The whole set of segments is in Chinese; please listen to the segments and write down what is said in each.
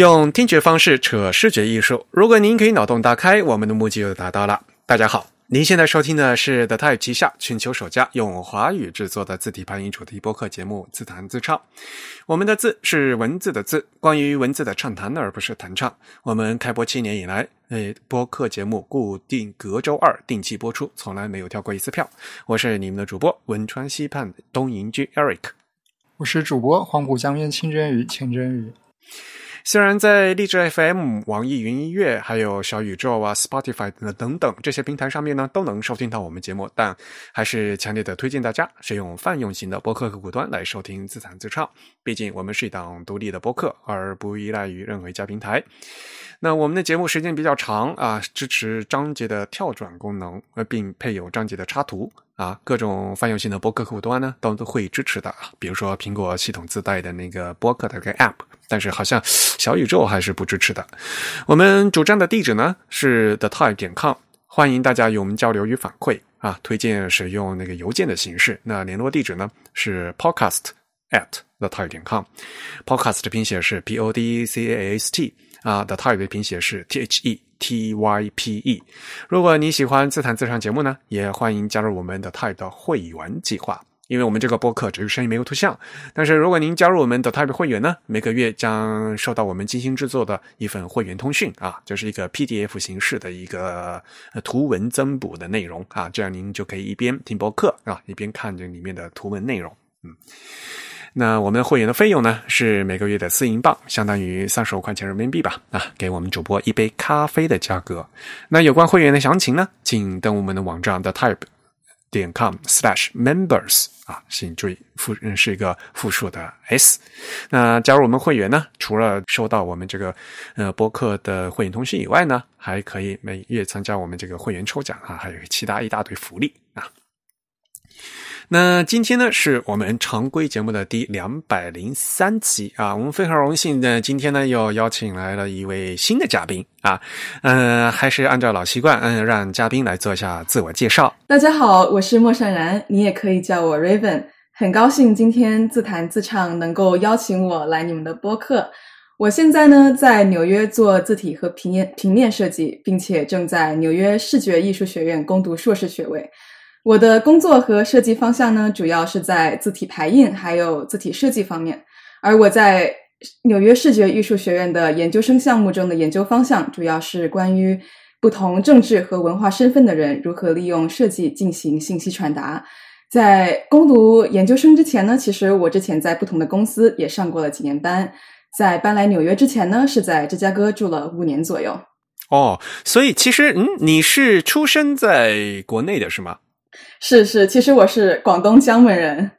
用听觉方式扯视觉艺术。如果您可以脑洞大开，我们的目的就达到了。大家好，您现在收听的是 The Type 旗下全球首家用华语制作的字体排音主题播客节目《自弹自唱》。我们的字是文字的字，关于文字的畅谈，而不是弹唱。我们开播七年以来，呃，播客节目固定隔周二定期播出，从来没有跳过一次票。我是你们的主播汶川西畔东营居 Eric，我是主播黄浦江边清真鱼清真鱼。虽然在荔枝 FM、网易云音乐、还有小宇宙啊、Spotify 等等这些平台上面呢，都能收听到我们节目，但还是强烈的推荐大家使用泛用型的播客客户端来收听自弹自唱。毕竟我们是一档独立的播客，而不依赖于任何一家平台。那我们的节目时间比较长啊，支持章节的跳转功能，呃，并配有章节的插图啊，各种泛用性的播客客户端呢都都会支持的。比如说苹果系统自带的那个播客的个 App，但是好像小宇宙还是不支持的。我们主站的地址呢是 the type 点 com，欢迎大家与我们交流与反馈啊，推荐使用那个邮件的形式。那联络地址呢是 podcast at the type 点 com，podcast 的拼写是 p o d c a s t。啊，The Type 的拼写是 T H E T Y P E。如果你喜欢自弹自唱节目呢，也欢迎加入我们的 Type 的会员计划。因为我们这个播客只是声音没有图像，但是如果您加入我们的 Type 会员呢，每个月将收到我们精心制作的一份会员通讯啊，就是一个 PDF 形式的一个图文增补的内容啊，这样您就可以一边听播客啊，一边看着里面的图文内容，嗯。那我们会员的费用呢是每个月的四英镑，相当于三十五块钱人民币吧。啊，给我们主播一杯咖啡的价格。那有关会员的详情呢，请登我们的网站的 type 点 com slash members 啊，请注意复是一个复数的 s。那加入我们会员呢，除了收到我们这个呃播客的会员通讯以外呢，还可以每月参加我们这个会员抽奖啊，还有其他一大堆福利啊。那今天呢，是我们常规节目的第两百零三期啊，我们非常荣幸的今天呢，又邀请来了一位新的嘉宾啊，嗯，还是按照老习惯，嗯，让嘉宾来做一下自我介绍。大家好，我是莫善然，你也可以叫我 Raven，很高兴今天自弹自唱能够邀请我来你们的播客。我现在呢，在纽约做字体和平面平面设计，并且正在纽约视觉艺术学院攻读硕士学位。我的工作和设计方向呢，主要是在字体排印还有字体设计方面。而我在纽约视觉艺术学院的研究生项目中的研究方向，主要是关于不同政治和文化身份的人如何利用设计进行信息传达。在攻读研究生之前呢，其实我之前在不同的公司也上过了几年班。在搬来纽约之前呢，是在芝加哥住了五年左右。哦，所以其实嗯，你是出生在国内的是吗？是是，其实我是广东江门人。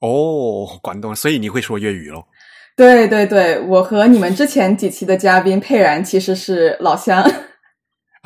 哦，广东，所以你会说粤语喽？对对对，我和你们之前几期的嘉宾佩然其实是老乡。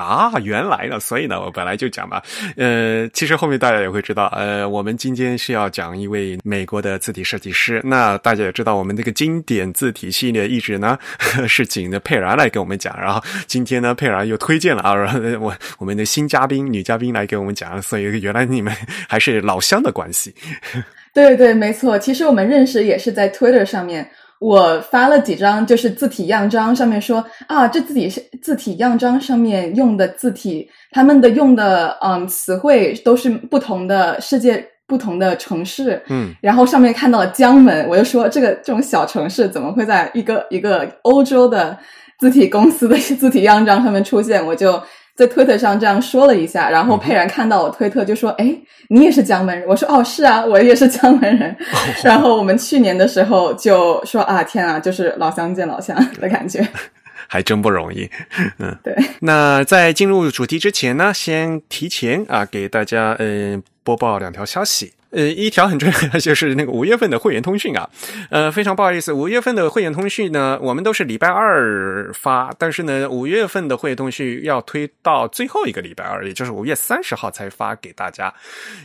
啊，原来呢，所以呢，我本来就讲嘛，呃，其实后面大家也会知道，呃，我们今天是要讲一位美国的字体设计师。那大家也知道，我们这个经典字体系列一直呢 是请的佩然来给我们讲，然后今天呢，佩然又推荐了啊，然后我我们的新嘉宾女嘉宾来给我们讲，所以原来你们还是老乡的关系。对对，没错，其实我们认识也是在 Twitter 上面。我发了几张，就是字体样章，上面说啊，这字体是字体样章上面用的字体，他们的用的嗯词汇都是不同的世界不同的城市，嗯，然后上面看到了江门，我就说这个这种小城市怎么会在一个一个欧洲的字体公司的字体样章上面出现，我就。在推特上这样说了一下，然后佩然看到我推特就说：“哎，你也是江门人？”我说：“哦，是啊，我也是江门人。”然后我们去年的时候就说：“啊，天啊，就是老乡见老乡的感觉，还真不容易。”嗯，对。那在进入主题之前呢，先提前啊给大家嗯播报两条消息。呃，一条很重要 就是那个五月份的会员通讯啊，呃，非常不好意思，五月份的会员通讯呢，我们都是礼拜二发，但是呢，五月份的会员通讯要推到最后一个礼拜二，也就是五月三十号才发给大家，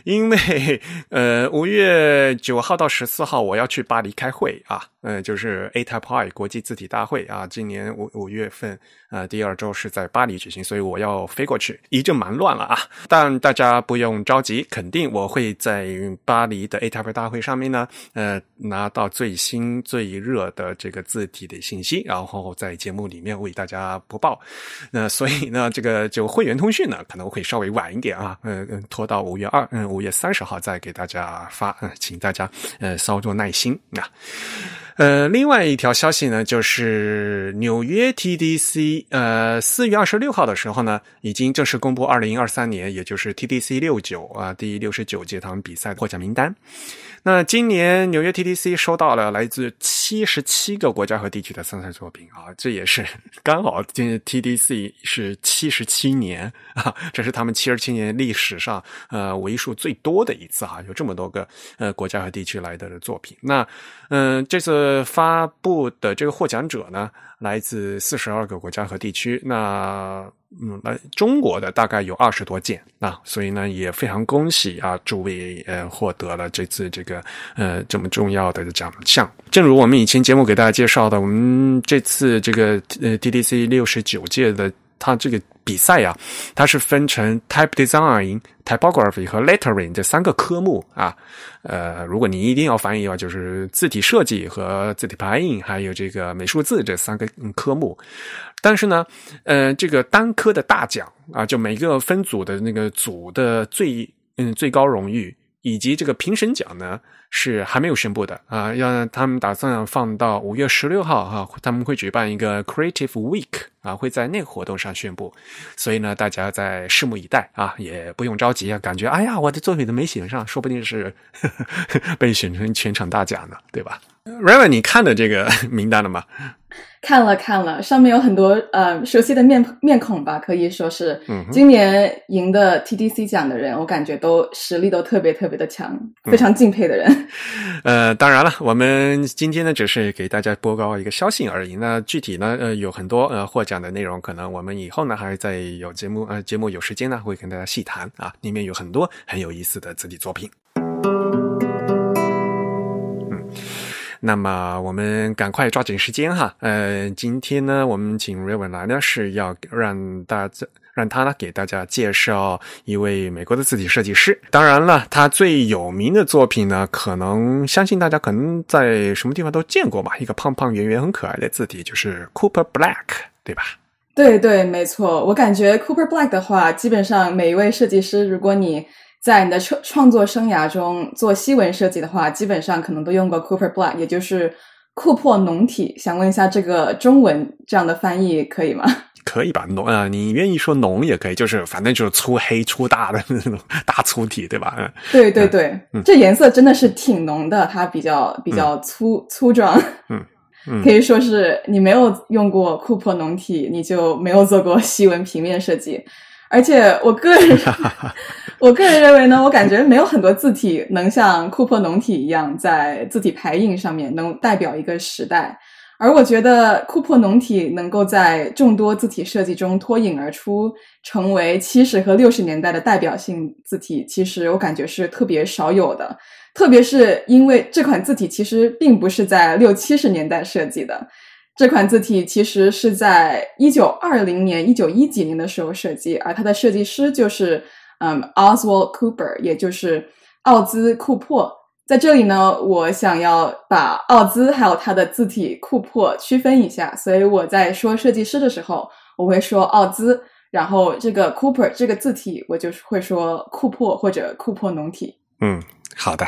因为呃，五月九号到十四号我要去巴黎开会啊，嗯，就是 A Type I 国际字体大会啊，今年五五月份呃第二周是在巴黎举行，所以我要飞过去，一阵忙乱了啊，但大家不用着急，肯定我会在。巴黎的 ATF 大会上面呢，呃，拿到最新最热的这个字体的信息，然后在节目里面为大家播报。那所以呢，这个就会员通讯呢可能会稍微晚一点啊，呃，拖到五月二，嗯，五月三十号再给大家发，嗯，请大家呃稍作耐心啊。呃，另外一条消息呢，就是纽约 TDC，呃，四月二十六号的时候呢，已经正式公布二零二三年，也就是 TDC 六九啊，第六十九届他们比赛获奖名单。那今年纽约 TDC 收到了来自七十七个国家和地区的参赛作品啊，这也是 刚好今 TDC 是七十七年啊，这是他们七十七年历史上呃为数最多的一次啊，有这么多个呃国家和地区来的作品。那嗯，这次发布的这个获奖者呢，来自四十二个国家和地区。那嗯，来中国的大概有二十多件啊，所以呢也非常恭喜啊诸位呃获得了这次这个呃这么重要的奖项。正如我们以前节目给大家介绍的，我们这次这个呃 TDC 六十九届的它这个比赛呀，它是分成 Type Design、Typography 和 Lettering 这三个科目啊。呃，如果你一定要翻译的话，就是字体设计和字体排印，还有这个美术字这三个科目。但是呢，呃，这个单科的大奖啊，就每个分组的那个组的最嗯最高荣誉，以及这个评审奖呢，是还没有宣布的啊。要他们打算放到五月十六号哈，他们会举办一个 Creative Week 啊，会在那个活动上宣布。所以呢，大家在拭目以待啊，也不用着急啊。感觉哎呀，我的作品都没选上，说不定是呵 呵被选成全场大奖呢，对吧？Raven，你看的这个 名单了吗？看了看了，上面有很多呃熟悉的面面孔吧，可以说是今年赢的 TDC 奖的人，我感觉都实力都特别特别的强，非常敬佩的人。呃，当然了，我们今天呢只是给大家播报一个消息而已。那具体呢，呃，有很多呃获奖的内容，可能我们以后呢还在有节目呃节目有时间呢会跟大家细谈啊，里面有很多很有意思的字体作品。那么我们赶快抓紧时间哈，呃，今天呢，我们请 Raven 来呢是要让大家让他呢给大家介绍一位美国的字体设计师。当然了，他最有名的作品呢，可能相信大家可能在什么地方都见过吧，一个胖胖圆圆很可爱的字体，就是 Cooper Black，对吧？对对，没错。我感觉 Cooper Black 的话，基本上每一位设计师，如果你在你的创创作生涯中做西文设计的话，基本上可能都用过 Cooper Black，也就是库珀浓体。想问一下，这个中文这样的翻译可以吗？可以吧，浓啊，你愿意说浓也可以，就是反正就是粗黑粗大的那种 大粗体，对吧？对对对，这颜色真的是挺浓的，它比较比较粗粗壮。嗯。可以说是你没有用过库珀浓体，你就没有做过西文平面设计。而且我个人，我个人认为呢，我感觉没有很多字体能像库珀农体一样，在字体排印上面能代表一个时代。而我觉得库珀农体能够在众多字体设计中脱颖而出，成为七十和六十年代的代表性字体，其实我感觉是特别少有的。特别是因为这款字体其实并不是在六七十年代设计的。这款字体其实是在一九二零年、一九一几年的时候设计，而它的设计师就是嗯，Oswald Cooper，也就是奥兹库珀。在这里呢，我想要把奥兹还有它的字体库珀区分一下，所以我在说设计师的时候，我会说奥兹，然后这个 Cooper 这个字体，我就是会说库珀或者库珀农体。嗯。好的，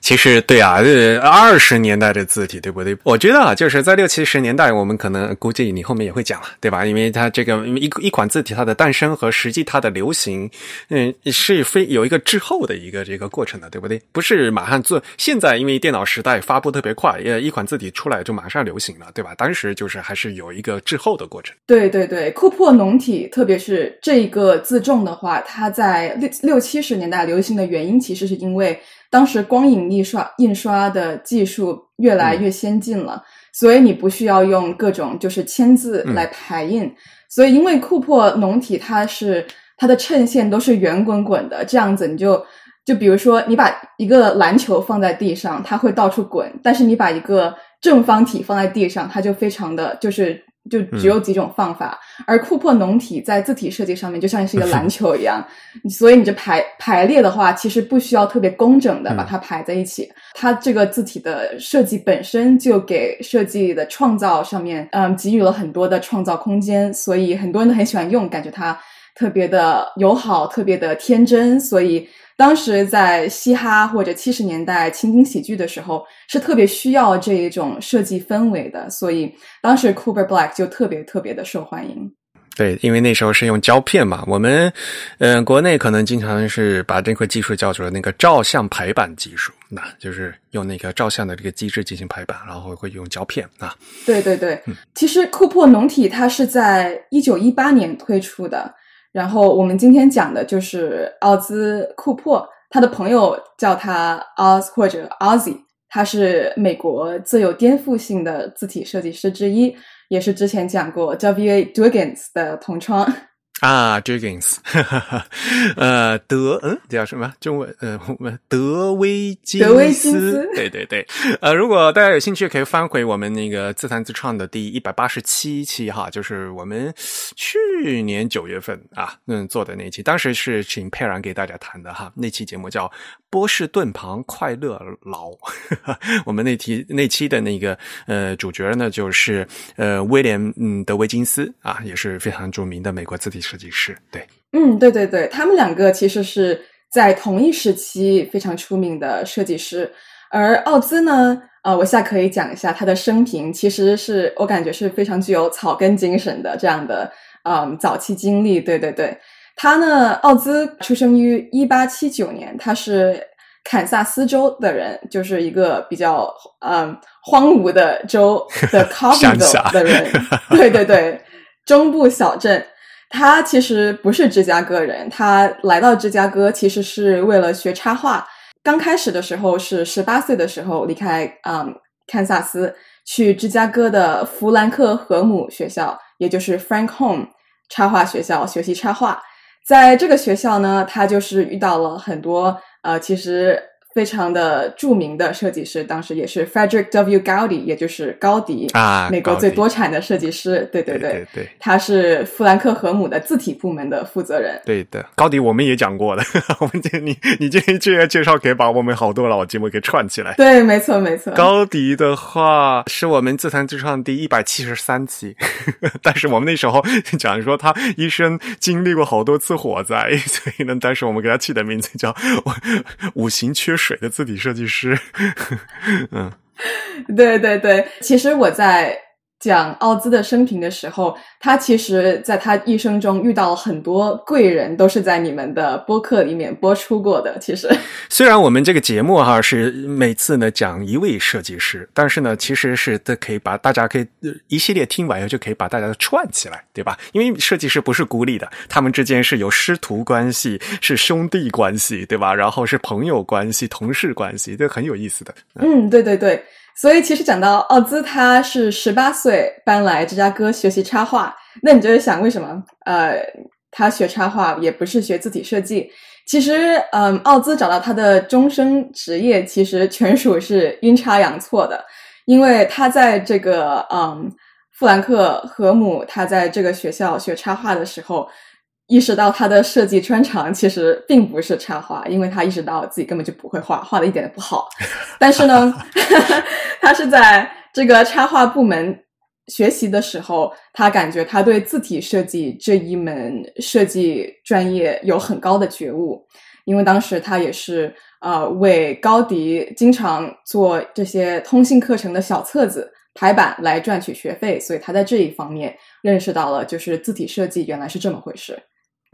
其实对啊，呃，二十年代的字体对不对？我觉得啊，就是在六七十年代，我们可能估计你后面也会讲了，对吧？因为它这个一一款字体它的诞生和实际它的流行，嗯，是非有一个滞后的一个这个过程的，对不对？不是马上做。现在因为电脑时代发布特别快，呃，一款字体出来就马上流行了，对吧？当时就是还是有一个滞后的过程。对对对，库珀浓体，特别是这一个字重的话，它在六六七十年代流行的原因，其实是因为。当时光影印刷印刷的技术越来越先进了，所以你不需要用各种就是签字来排印。所以因为库珀浓体它是它的衬线都是圆滚滚的，这样子你就就比如说你把一个篮球放在地上，它会到处滚；但是你把一个正方体放在地上，它就非常的就是就只有几种方法。而库珀农体在字体设计上面就像是一个篮球一样，所以你这排排列的话，其实不需要特别工整的把它排在一起。它这个字体的设计本身就给设计的创造上面，嗯，给予了很多的创造空间，所以很多人都很喜欢用，感觉它特别的友好，特别的天真，所以。当时在嘻哈或者七十年代情景喜剧的时候，是特别需要这一种设计氛围的，所以当时 Cooper Black 就特别特别的受欢迎。对，因为那时候是用胶片嘛，我们嗯，国内可能经常是把这块技术叫做那个照相排版技术，那就是用那个照相的这个机制进行排版，然后会用胶片啊。对对对，其实库珀农体它是在一九一八年推出的。然后我们今天讲的就是奥兹库珀，他的朋友叫他 Oz 或者 Ozzy，他是美国最有颠覆性的字体设计师之一，也是之前讲过 W.A. Dugans 的同窗。啊，Jugins，呃，德，嗯，叫什么？中文，呃，我们德威金斯，德威金斯，对对对，呃，如果大家有兴趣，可以翻回我们那个自弹自唱的第一百八十七期哈，就是我们去年九月份啊，嗯，做的那期，当时是请佩然给大家谈的哈，那期节目叫波士顿旁快乐劳，我们那期那期的那个呃主角呢，就是呃威廉嗯德威金斯啊，也是非常著名的美国字体。设计师对，嗯，对对对，他们两个其实是在同一时期非常出名的设计师。而奥兹呢，呃，我现在可以讲一下他的生平，其实是我感觉是非常具有草根精神的这样的，嗯，早期经历。对对对，他呢，奥兹出生于一八七九年，他是堪萨斯州的人，就是一个比较嗯荒芜的州 的 c o v i l 的人。对对对，中部小镇。他其实不是芝加哥人，他来到芝加哥其实是为了学插画。刚开始的时候是十八岁的时候离开，嗯，堪萨斯去芝加哥的弗兰克和姆学校，也就是 Frank Home 插画学校学习插画。在这个学校呢，他就是遇到了很多，呃，其实。非常的著名的设计师，当时也是 Frederick W. Gaudi，也就是高迪啊，美国最多产的设计师。对对对对，他是富兰克和姆的字体部门的负责人。对的，高迪我们也讲过的。我们这你你这这个介绍可以把我们好多老节目给串起来。对，没错没错。高迪的话是我们自弹自唱第一百七十三期，但是我们那时候讲说他一生经历过好多次火灾，所以呢，当时我们给他起的名字叫五行缺水。水的字体设计师，嗯，对对对，其实我在。讲奥兹的生平的时候，他其实在他一生中遇到了很多贵人，都是在你们的播客里面播出过的。其实，虽然我们这个节目哈是每次呢讲一位设计师，但是呢，其实是都可以把大家可以一系列听完以后就可以把大家串起来，对吧？因为设计师不是孤立的，他们之间是有师徒关系，是兄弟关系，对吧？然后是朋友关系、同事关系，这很有意思的。嗯，对对对。所以，其实讲到奥兹，他是十八岁搬来芝加哥学习插画。那你就是想，为什么？呃，他学插画也不是学字体设计。其实，嗯，奥兹找到他的终生职业，其实全属是阴差阳错的。因为他在这个嗯富兰克和姆，他在这个学校学插画的时候。意识到他的设计专长其实并不是插画，因为他意识到自己根本就不会画画的一点都不好。但是呢，他是在这个插画部门学习的时候，他感觉他对字体设计这一门设计专业有很高的觉悟。因为当时他也是呃为高迪经常做这些通信课程的小册子排版来赚取学费，所以他在这一方面认识到了就是字体设计原来是这么回事。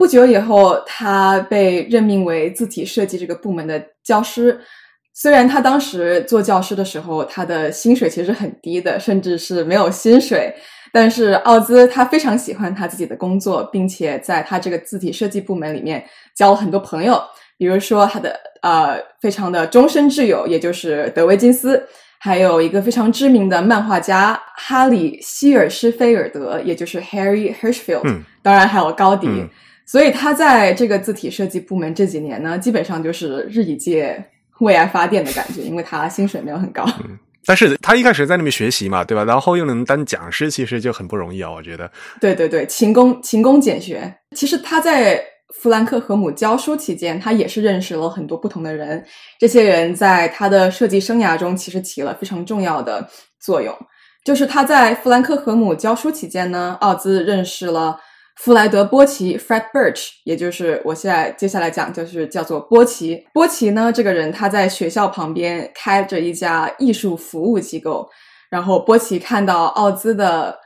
不久以后，他被任命为字体设计这个部门的教师。虽然他当时做教师的时候，他的薪水其实很低的，甚至是没有薪水。但是奥兹他非常喜欢他自己的工作，并且在他这个字体设计部门里面交了很多朋友。比如说他的呃非常的终身挚友，也就是德维金斯，还有一个非常知名的漫画家哈里希尔施菲尔德，也就是 Harry Hirschfield。当然还有高迪。所以他在这个字体设计部门这几年呢，基本上就是日以继为爱发电的感觉，因为他薪水没有很高。但是他一开始在那边学习嘛，对吧？然后又能当讲师，其实就很不容易啊，我觉得。对对对，勤工勤工俭学。其实他在弗兰克和姆教书期间，他也是认识了很多不同的人，这些人在他的设计生涯中其实起了非常重要的作用。就是他在弗兰克和姆教书期间呢，奥兹认识了。弗莱德·波奇 （Fred Birch），也就是我现在接下来讲，就是叫做波奇。波奇呢，这个人他在学校旁边开着一家艺术服务机构。然后波奇看到奥兹的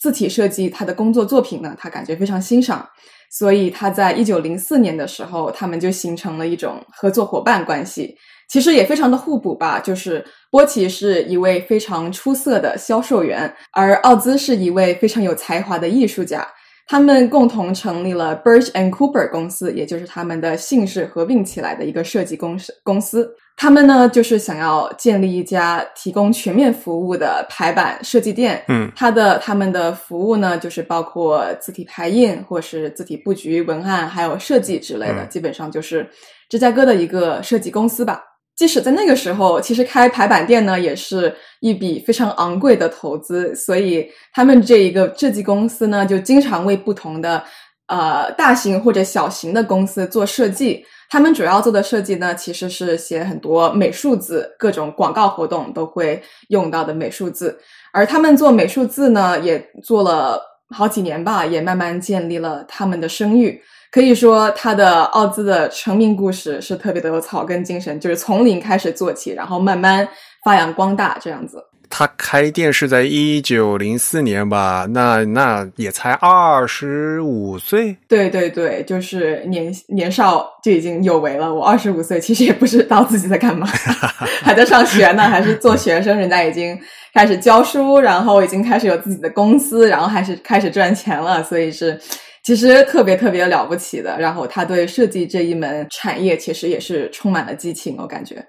字体设计，他的工作作品呢，他感觉非常欣赏。所以他在一九零四年的时候，他们就形成了一种合作伙伴关系。其实也非常的互补吧，就是波奇是一位非常出色的销售员，而奥兹是一位非常有才华的艺术家。他们共同成立了 Birch and Cooper 公司，也就是他们的姓氏合并起来的一个设计公司。公司，他们呢就是想要建立一家提供全面服务的排版设计店。嗯，它的他们的服务呢，就是包括字体排印，或是字体布局、文案，还有设计之类的，基本上就是芝加哥的一个设计公司吧。即使在那个时候，其实开排版店呢也是一笔非常昂贵的投资，所以他们这一个设计公司呢，就经常为不同的呃大型或者小型的公司做设计。他们主要做的设计呢，其实是写很多美术字，各种广告活动都会用到的美术字。而他们做美术字呢，也做了好几年吧，也慢慢建立了他们的声誉。可以说，他的奥兹的成名故事是特别的有草根精神，就是从零开始做起，然后慢慢发扬光大这样子。他开店是在一九零四年吧？那那也才二十五岁。对对对，就是年年少就已经有为了。我二十五岁，其实也不知道自己在干嘛，还在上学呢，还是做学生。人家已经开始教书，然后已经开始有自己的公司，然后还是开始赚钱了，所以是。其实特别特别了不起的，然后他对设计这一门产业其实也是充满了激情。我感觉，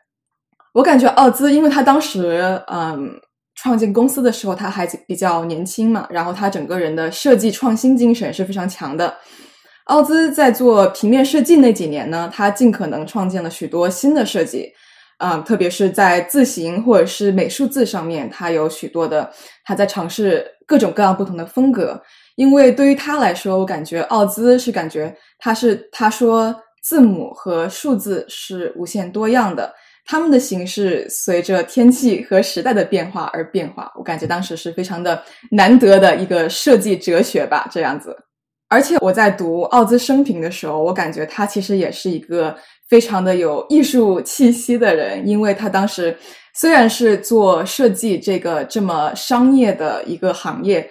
我感觉奥兹，因为他当时嗯创建公司的时候他还比较年轻嘛，然后他整个人的设计创新精神是非常强的。奥兹在做平面设计那几年呢，他尽可能创建了许多新的设计，啊，特别是在字形或者是美术字上面，他有许多的他在尝试各种各样不同的风格。因为对于他来说，我感觉奥兹是感觉他是他说字母和数字是无限多样的，他们的形式随着天气和时代的变化而变化。我感觉当时是非常的难得的一个设计哲学吧，这样子。而且我在读奥兹生平的时候，我感觉他其实也是一个非常的有艺术气息的人，因为他当时虽然是做设计这个这么商业的一个行业。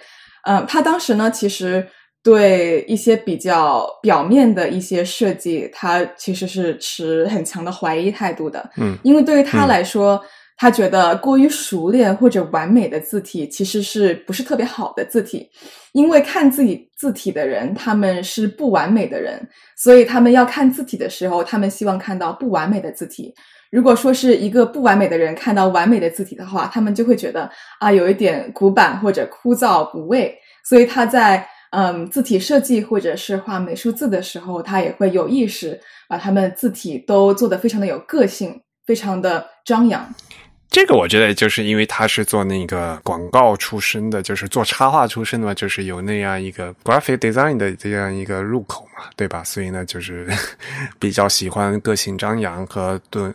嗯，他当时呢，其实对一些比较表面的一些设计，他其实是持很强的怀疑态度的。嗯，因为对于他来说，他觉得过于熟练或者完美的字体其实是不是特别好的字体，因为看自己字体的人他们是不完美的人，所以他们要看字体的时候，他们希望看到不完美的字体。如果说是一个不完美的人看到完美的字体的话，他们就会觉得啊，有一点古板或者枯燥无味。所以他在嗯字体设计或者是画美术字的时候，他也会有意识把他们字体都做得非常的有个性，非常的张扬。这个我觉得就是因为他是做那个广告出身的，就是做插画出身的嘛，就是有那样一个 graphic design 的这样一个入口嘛，对吧？所以呢，就是 比较喜欢个性张扬和对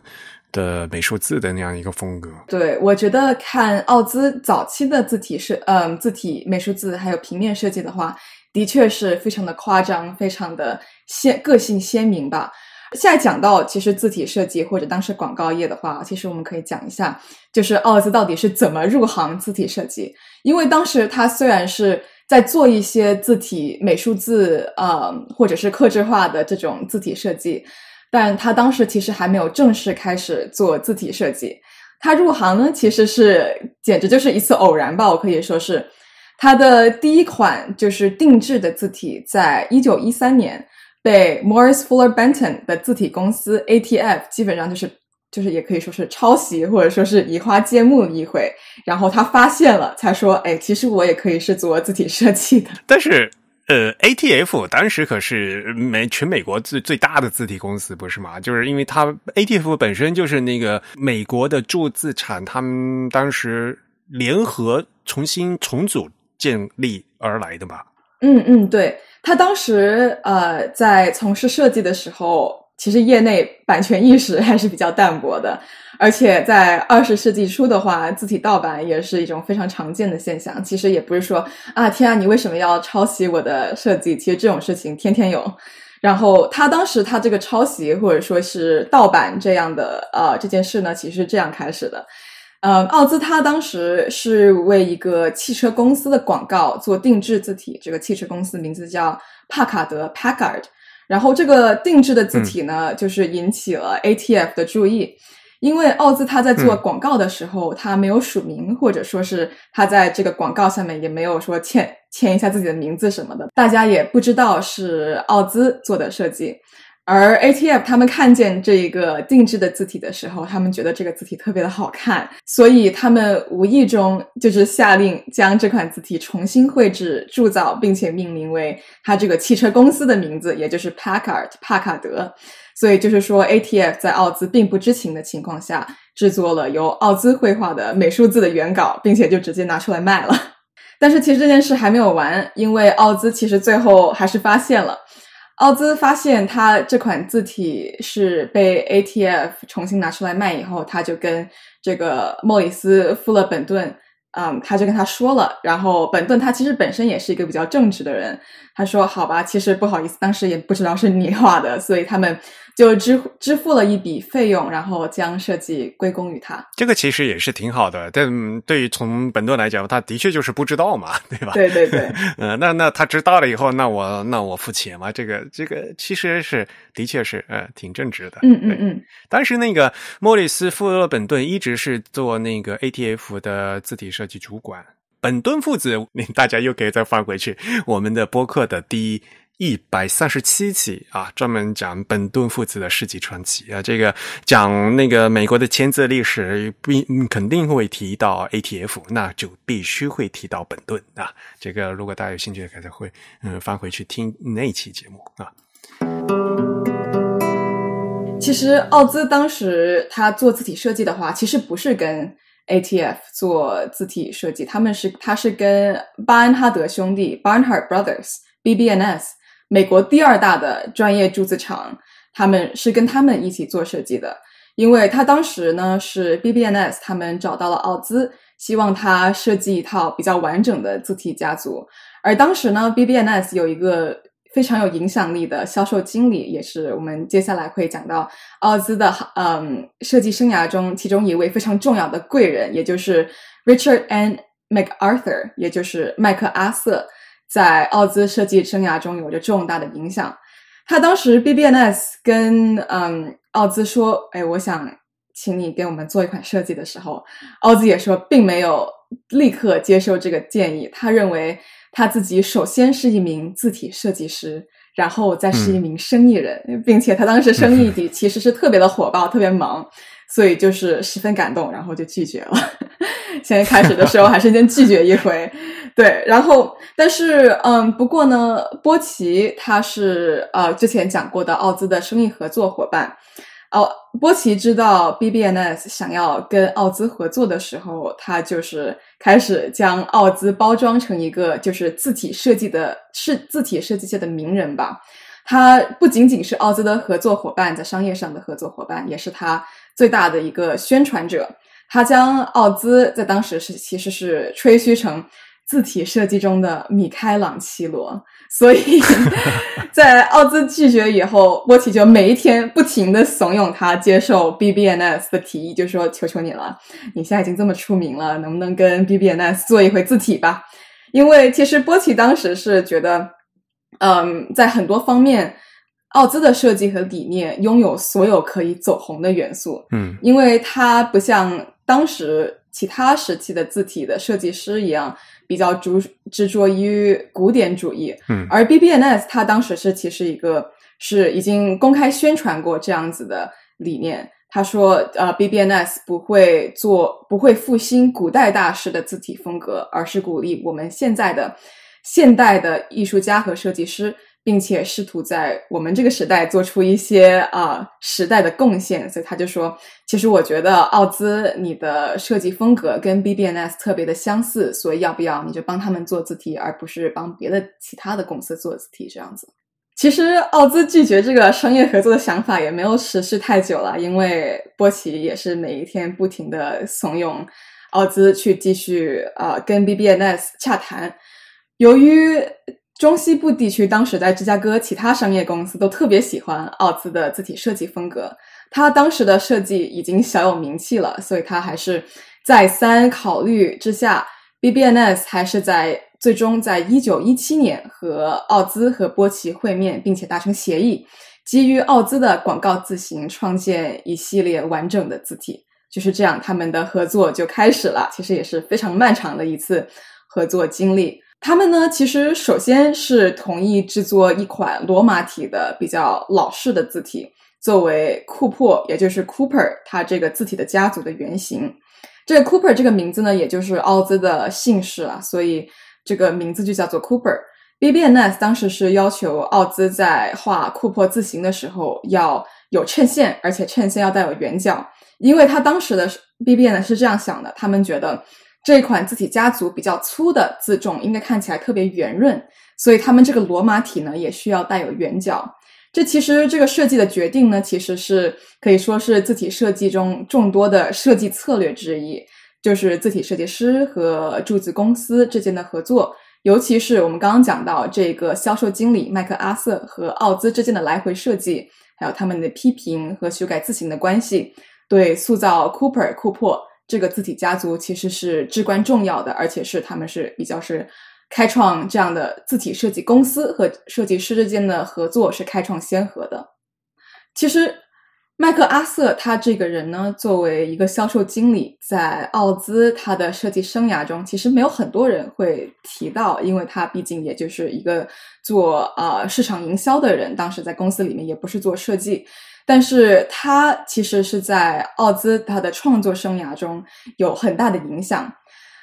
的美术字的那样一个风格。对，我觉得看奥兹早期的字体是嗯字体美术字还有平面设计的话，的确是非常的夸张，非常的鲜个性鲜明吧。现在讲到其实字体设计或者当时广告业的话，其实我们可以讲一下，就是奥兹到底是怎么入行字体设计。因为当时他虽然是在做一些字体美术字，呃，或者是刻制化的这种字体设计，但他当时其实还没有正式开始做字体设计。他入行呢，其实是简直就是一次偶然吧，我可以说是他的第一款就是定制的字体，在一九一三年。被 Morris Fuller Benton 的字体公司 ATF 基本上就是就是也可以说是抄袭或者说是移花接木一回，然后他发现了，才说，哎，其实我也可以是做字体设计的。但是呃，ATF 当时可是美全美国最最大的字体公司，不是吗？就是因为它 ATF 本身就是那个美国的铸字厂，他们当时联合重新重组建立而来的嘛？嗯嗯，对他当时呃在从事设计的时候，其实业内版权意识 还是比较淡薄的。而且在二十世纪初的话，字体盗版也是一种非常常见的现象。其实也不是说啊，天啊，你为什么要抄袭我的设计？其实这种事情天天有。然后他当时他这个抄袭或者说是盗版这样的呃这件事呢，其实是这样开始的。呃，奥兹他当时是为一个汽车公司的广告做定制字体，这个汽车公司名字叫帕卡德 （Packard）。然后这个定制的字体呢，就是引起了 ATF 的注意。因为奥兹他在做广告的时候，他没有署名，或者说是他在这个广告上面也没有说签签一下自己的名字什么的，大家也不知道是奥兹做的设计。而 ATF 他们看见这一个定制的字体的时候，他们觉得这个字体特别的好看，所以他们无意中就是下令将这款字体重新绘制、铸造，并且命名为他这个汽车公司的名字，也就是 Packard 帕卡德。所以就是说，ATF 在奥兹并不知情的情况下，制作了由奥兹绘画的美术字的原稿，并且就直接拿出来卖了。但是其实这件事还没有完，因为奥兹其实最后还是发现了。奥兹发现他这款字体是被 ATF 重新拿出来卖以后，他就跟这个莫里斯·富勒本顿，嗯，他就跟他说了。然后本顿他其实本身也是一个比较正直的人，他说：“好吧，其实不好意思，当时也不知道是你画的，所以他们。”就支支付了一笔费用，然后将设计归功于他。这个其实也是挺好的，但对于从本顿来讲，他的确就是不知道嘛，对吧？对 对对。呃，那那他知道了以后，那我那我付钱嘛？这个这个其实是的确是呃挺正直的。嗯嗯嗯。当时那个莫里斯·富勒本顿一直是做那个 ATF 的字体设计主管。本顿父子，大家又可以再翻回去我们的播客的第一。百三十七期啊，专门讲本顿父子的世纪传奇啊。这个讲那个美国的签字历史，必肯定会提到 ATF，那就必须会提到本顿啊。这个如果大家有兴趣的，可以会嗯翻回去听那期节目啊。其实奥兹当时他做字体设计的话，其实不是跟 ATF 做字体设计，他们是他是跟巴恩哈德兄弟 （Barnhart Brothers，BBNS）。美国第二大的专业铸字厂，他们是跟他们一起做设计的，因为他当时呢是 BBNS，他们找到了奥兹，希望他设计一套比较完整的字体家族。而当时呢，BBNS 有一个非常有影响力的销售经理，也是我们接下来会讲到奥兹的嗯设计生涯中其中一位非常重要的贵人，也就是 Richard N. MacArthur，也就是麦克阿瑟。在奥兹设计生涯中有着重大的影响。他当时 BBNS 跟嗯奥兹说：“哎，我想请你给我们做一款设计的时候，奥兹也说并没有立刻接受这个建议。他认为他自己首先是一名字体设计师，然后再是一名生意人，并且他当时生意 底其实是特别的火爆，特别忙，所以就是十分感动，然后就拒绝了。先开始的时候还是先拒绝一回。”对，然后，但是，嗯，不过呢，波奇他是呃之前讲过的奥兹的生意合作伙伴，哦，波奇知道 BBNS 想要跟奥兹合作的时候，他就是开始将奥兹包装成一个就是字体设计的，是字体设计界的名人吧。他不仅仅是奥兹的合作伙伴，在商业上的合作伙伴，也是他最大的一个宣传者。他将奥兹在当时是其实是吹嘘成。字体设计中的米开朗基罗，所以 在奥兹拒绝以后，波奇就每一天不停的怂恿他接受 BBNS 的提议，就说：“求求你了，你现在已经这么出名了，能不能跟 BBNS 做一回字体吧？”因为其实波奇当时是觉得，嗯，在很多方面，奥兹的设计和理念拥有所有可以走红的元素。嗯，因为他不像当时其他时期的字体的设计师一样。比较执执着于古典主义，嗯，而 BBNS 它当时是其实一个是已经公开宣传过这样子的理念。他说，呃，BBNS 不会做不会复兴古代大师的字体风格，而是鼓励我们现在的现代的艺术家和设计师，并且试图在我们这个时代做出一些啊时代的贡献。所以他就说，其实我觉得奥兹你的设计风格跟 BBNS 特别的相似，所以要不要你就帮他们做字体，而不是帮别的其他的公司做字体这样子。其实奥兹拒绝这个商业合作的想法也没有持续太久了，因为波奇也是每一天不停的怂恿奥兹去继续呃跟 BBNS 洽谈。由于中西部地区当时在芝加哥其他商业公司都特别喜欢奥兹的字体设计风格，他当时的设计已经小有名气了，所以他还是再三考虑之下，BBNS 还是在。最终在一九一七年和奥兹和波奇会面，并且达成协议，基于奥兹的广告字型创建一系列完整的字体。就是这样，他们的合作就开始了。其实也是非常漫长的一次合作经历。他们呢，其实首先是同意制作一款罗马体的比较老式的字体，作为库珀，也就是 Cooper 他这个字体的家族的原型。这个 Cooper 这个名字呢，也就是奥兹的姓氏啊，所以。这个名字就叫做 Cooper。BBNS 当时是要求奥兹在画库珀字形的时候要有衬线，而且衬线要带有圆角，因为他当时的 BBNS 是这样想的，他们觉得这款字体家族比较粗的字重应该看起来特别圆润，所以他们这个罗马体呢也需要带有圆角。这其实这个设计的决定呢，其实是可以说是字体设计中众多的设计策略之一。就是字体设计师和注字公司之间的合作，尤其是我们刚刚讲到这个销售经理麦克阿瑟和奥兹之间的来回设计，还有他们的批评和修改字形的关系，对塑造 Cooper 库珀这个字体家族其实是至关重要的，而且是他们是比较是开创这样的字体设计公司和设计师之间的合作是开创先河的。其实。麦克阿瑟他这个人呢，作为一个销售经理，在奥兹他的设计生涯中，其实没有很多人会提到，因为他毕竟也就是一个做呃市场营销的人，当时在公司里面也不是做设计，但是他其实是在奥兹他的创作生涯中有很大的影响。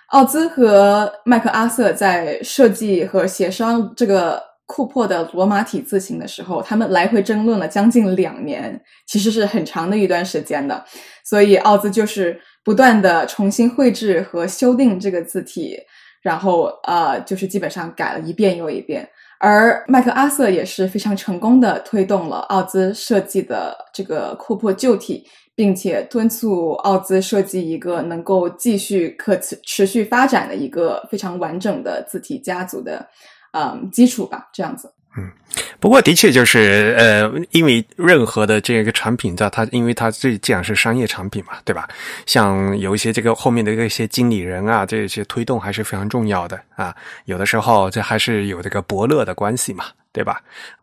奥兹和麦克阿瑟在设计和协商这个。库珀的罗马体字形的时候，他们来回争论了将近两年，其实是很长的一段时间的。所以奥兹就是不断的重新绘制和修订这个字体，然后呃，就是基本上改了一遍又一遍。而麦克阿瑟也是非常成功的推动了奥兹设计的这个库珀旧体，并且敦促奥兹设计一个能够继续可持持续发展的一个非常完整的字体家族的。嗯，基础吧，这样子。嗯，不过的确就是呃，因为任何的这个产品在它，因为它这既然是商业产品嘛，对吧？像有一些这个后面的一些经理人啊，这些推动还是非常重要的啊。有的时候这还是有这个伯乐的关系嘛，对吧？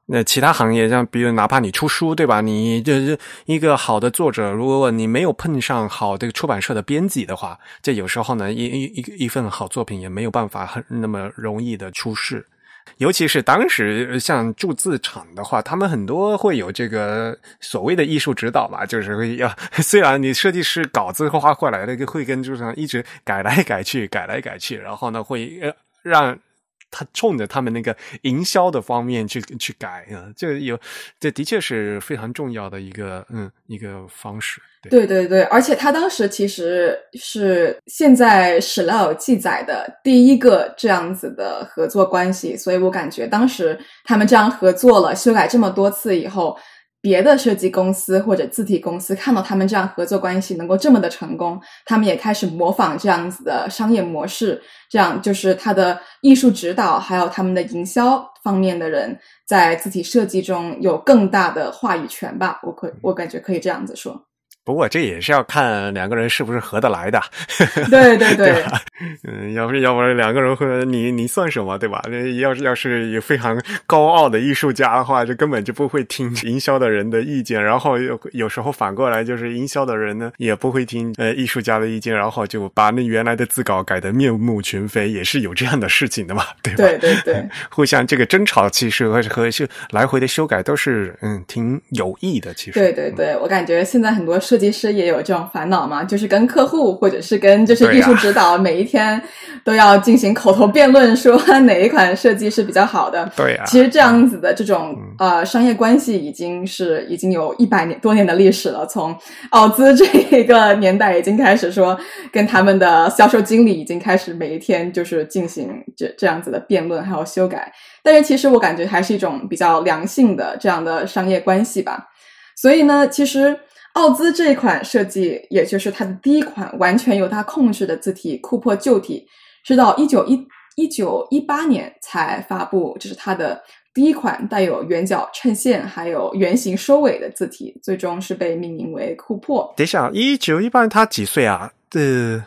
那其他行业像比如哪怕你出书，对吧？你就是一个好的作者，如果你没有碰上好的出版社的编辑的话，这有时候呢，一一一份好作品也没有办法很那么容易的出世。尤其是当时像铸字厂的话，他们很多会有这个所谓的艺术指导吧，就是会要 虽然你设计师稿子画过来的，会跟铸厂一直改来改去，改来改去，然后呢会让。他冲着他们那个营销的方面去去改啊，这有这的确是非常重要的一个嗯一个方式。对对对，而且他当时其实是现在史料记载的第一个这样子的合作关系，所以我感觉当时他们这样合作了，修改这么多次以后。别的设计公司或者字体公司看到他们这样合作关系能够这么的成功，他们也开始模仿这样子的商业模式。这样就是他的艺术指导，还有他们的营销方面的人，在字体设计中有更大的话语权吧。我可我感觉可以这样子说。不过这也是要看两个人是不是合得来的。对对 对，嗯，要不要不然两个人会你你算什么对吧？要是要是有非常高傲的艺术家的话，就根本就不会听营销的人的意见。然后有有时候反过来，就是营销的人呢也不会听呃艺术家的意见，然后就把那原来的字稿改得面目全非，也是有这样的事情的嘛，对吧？对对对，互相这个争吵其实和和是来回的修改都是嗯挺有益的。其实对对对，我感觉现在很多设设计师也有这种烦恼吗，就是跟客户或者是跟就是艺术指导，每一天都要进行口头辩论，说 哪一款设计是比较好的。对呀，其实这样子的这种呃商业关系已经是已经有一百年多年的历史了。从奥兹这一个年代已经开始说，跟他们的销售经理已经开始每一天就是进行这这样子的辩论还有修改。但是其实我感觉还是一种比较良性的这样的商业关系吧。所以呢，其实奥兹这一款设计，也就是它的第一款完全由它控制的字体库珀旧体，是到一九一一九一八年才发布，这是它的第一款带有圆角衬线还有圆形收尾的字体，最终是被命名为库珀。等一下，一九一八年他几岁啊？呃，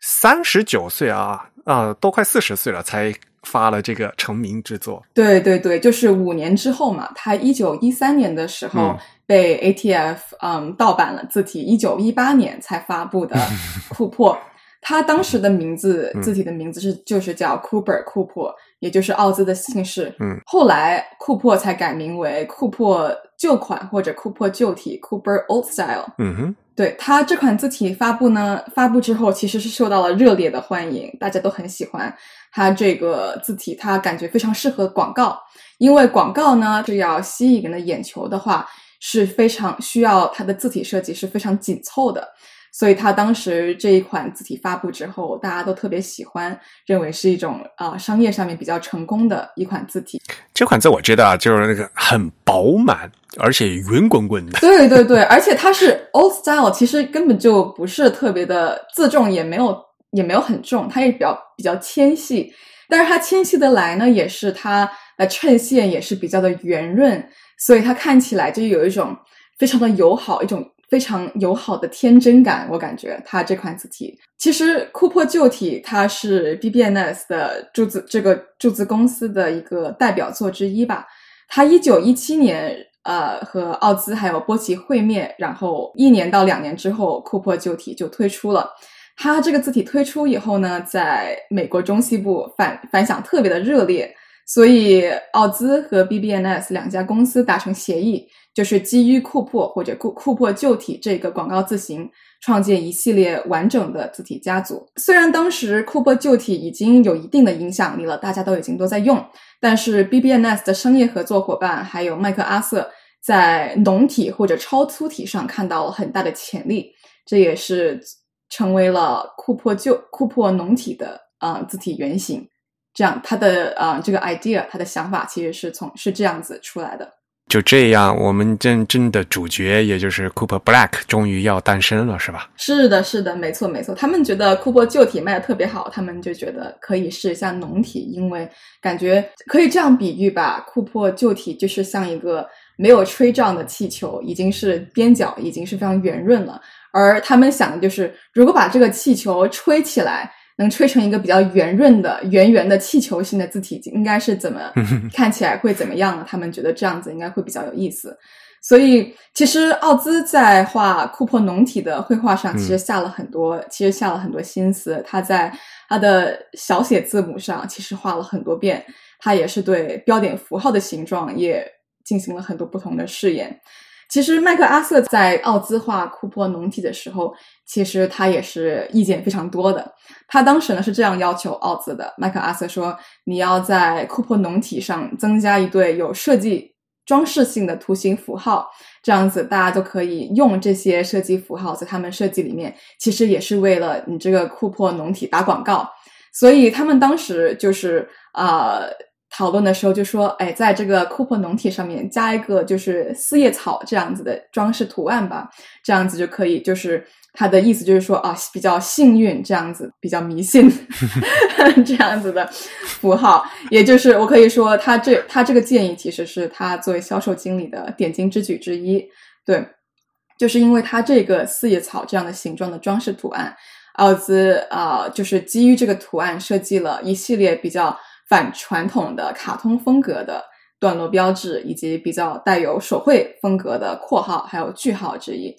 三十九岁啊啊，都快四十岁了才。发了这个成名之作，对对对，就是五年之后嘛，他一九一三年的时候被 ATF 嗯盗版了字体，一九一八年才发布的 库珀，他当时的名字字体的名字是就是叫 Cooper 库珀，也就是奥兹的姓氏，嗯，后来库珀才改名为库珀旧款或者库珀旧体 Cooper Old Style，嗯哼。对它这款字体发布呢，发布之后其实是受到了热烈的欢迎，大家都很喜欢它这个字体，它感觉非常适合广告，因为广告呢是要吸引人的眼球的话，是非常需要它的字体设计是非常紧凑的。所以，他当时这一款字体发布之后，大家都特别喜欢，认为是一种啊商业上面比较成功的一款字体。这款字我知道，就是那个很饱满，而且圆滚滚的。对对对，而且它是 old style，其实根本就不是特别的自重，也没有也没有很重，它也比较比较纤细。但是它纤细的来呢，也是它呃衬线也是比较的圆润，所以它看起来就有一种非常的友好，一种。非常友好的天真感，我感觉它这款字体，其实库珀旧体它是 BBNS 的注字这个注字公司的一个代表作之一吧。它一九一七年呃和奥兹还有波奇会面，然后一年到两年之后，库珀旧体就推出了。它这个字体推出以后呢，在美国中西部反反响特别的热烈，所以奥兹和 BBNS 两家公司达成协议。就是基于库珀或者库库珀旧体这个广告字型，创建一系列完整的字体家族。虽然当时库珀旧体已经有一定的影响力了，大家都已经都在用，但是 BBNS 的商业合作伙伴还有麦克阿瑟在农体或者超粗体上看到了很大的潜力，这也是成为了库珀旧库珀农体的啊字体原型。这样，他的啊这个 idea，他的想法其实是从是这样子出来的。就这样，我们真正的主角，也就是 Cooper Black，终于要诞生了，是吧？是的，是的，没错，没错。他们觉得库珀旧体卖的特别好，他们就觉得可以试一下浓体，因为感觉可以这样比喻吧，库珀旧体就是像一个没有吹胀的气球，已经是边角已经是非常圆润了，而他们想的就是，如果把这个气球吹起来。能吹成一个比较圆润的、圆圆的气球形的字体，应该是怎么 看起来会怎么样呢？他们觉得这样子应该会比较有意思。所以，其实奥兹在画库珀浓体的绘画上，其实下了很多，其实下了很多心思。他在他的小写字母上，其实画了很多遍。他也是对标点符号的形状也进行了很多不同的试验。其实麦克阿瑟在奥兹画库珀农体的时候，其实他也是意见非常多的。他当时呢是这样要求奥兹的：麦克阿瑟说，你要在库珀农体上增加一对有设计装饰性的图形符号，这样子大家都可以用这些设计符号在他们设计里面。其实也是为了你这个库珀农体打广告。所以他们当时就是啊。讨论的时候就说，哎，在这个库珀农体上面加一个就是四叶草这样子的装饰图案吧，这样子就可以，就是他的意思就是说啊，比较幸运这样子，比较迷信 这样子的符号，也就是我可以说，他这他这个建议其实是他作为销售经理的点睛之举之一，对，就是因为他这个四叶草这样的形状的装饰图案，奥兹啊，就是基于这个图案设计了一系列比较。反传统的卡通风格的段落标志，以及比较带有手绘风格的括号还有句号之一，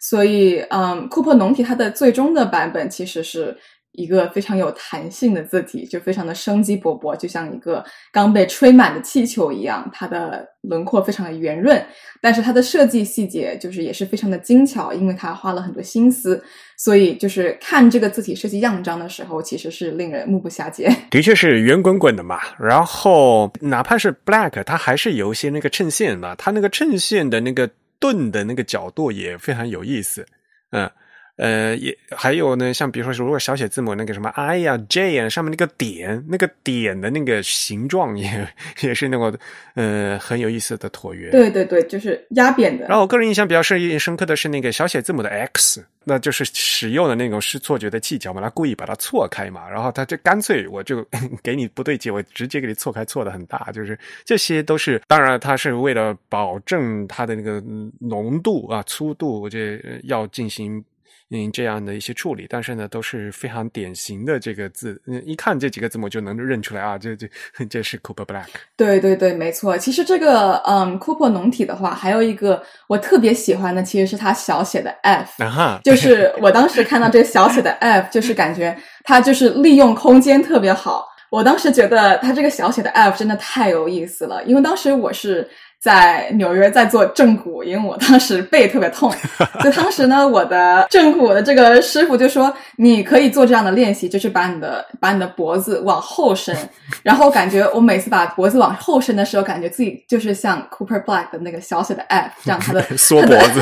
所以，嗯，库珀农体它的最终的版本其实是一个非常有弹性的字体，就非常的生机勃勃，就像一个刚被吹满的气球一样。它的轮廓非常的圆润，但是它的设计细节就是也是非常的精巧，因为它花了很多心思，所以就是看这个字体设计样章的时候，其实是令人目不暇接。的确是圆滚滚的嘛，然后哪怕是 black，它还是有一些那个衬线嘛，它那个衬线的那个钝的那个角度也非常有意思，嗯。呃，也还有呢，像比如说，如果小写字母那个什么 I 呀、J 啊，上面那个点，那个点的那个形状也也是那个呃很有意思的椭圆。对对对，就是压扁的。然后我个人印象比较深深刻的是那个小写字母的 X，那就是使用的那种是错觉的技巧嘛，他故意把它错开嘛，然后他就干脆我就 给你不对劲，我直接给你错开，错的很大，就是这些都是当然，他是为了保证它的那个浓度啊、粗度，这要进行。嗯，这样的一些处理，但是呢，都是非常典型的这个字，嗯，一看这几个字母就能认出来啊，这这这是 Cooper Black。对对对，没错。其实这个嗯，Cooper 浓体的话，还有一个我特别喜欢的，其实是它小写的 f，啊哈，就是我当时看到这个小写的 f，就是感觉它就是利用空间特别好。我当时觉得它这个小写的 f 真的太有意思了，因为当时我是。在纽约在做正骨，因为我当时背特别痛，就当时呢，我的正骨的这个师傅就说，你可以做这样的练习，就是把你的把你的脖子往后伸，然后感觉我每次把脖子往后伸的时候，感觉自己就是像 Cooper Black 的那个小小的 F，这样他的 缩脖子，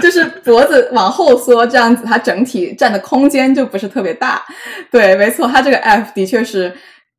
就是脖子往后缩，这样子它整体占的空间就不是特别大。对，没错，它这个 F 的确是。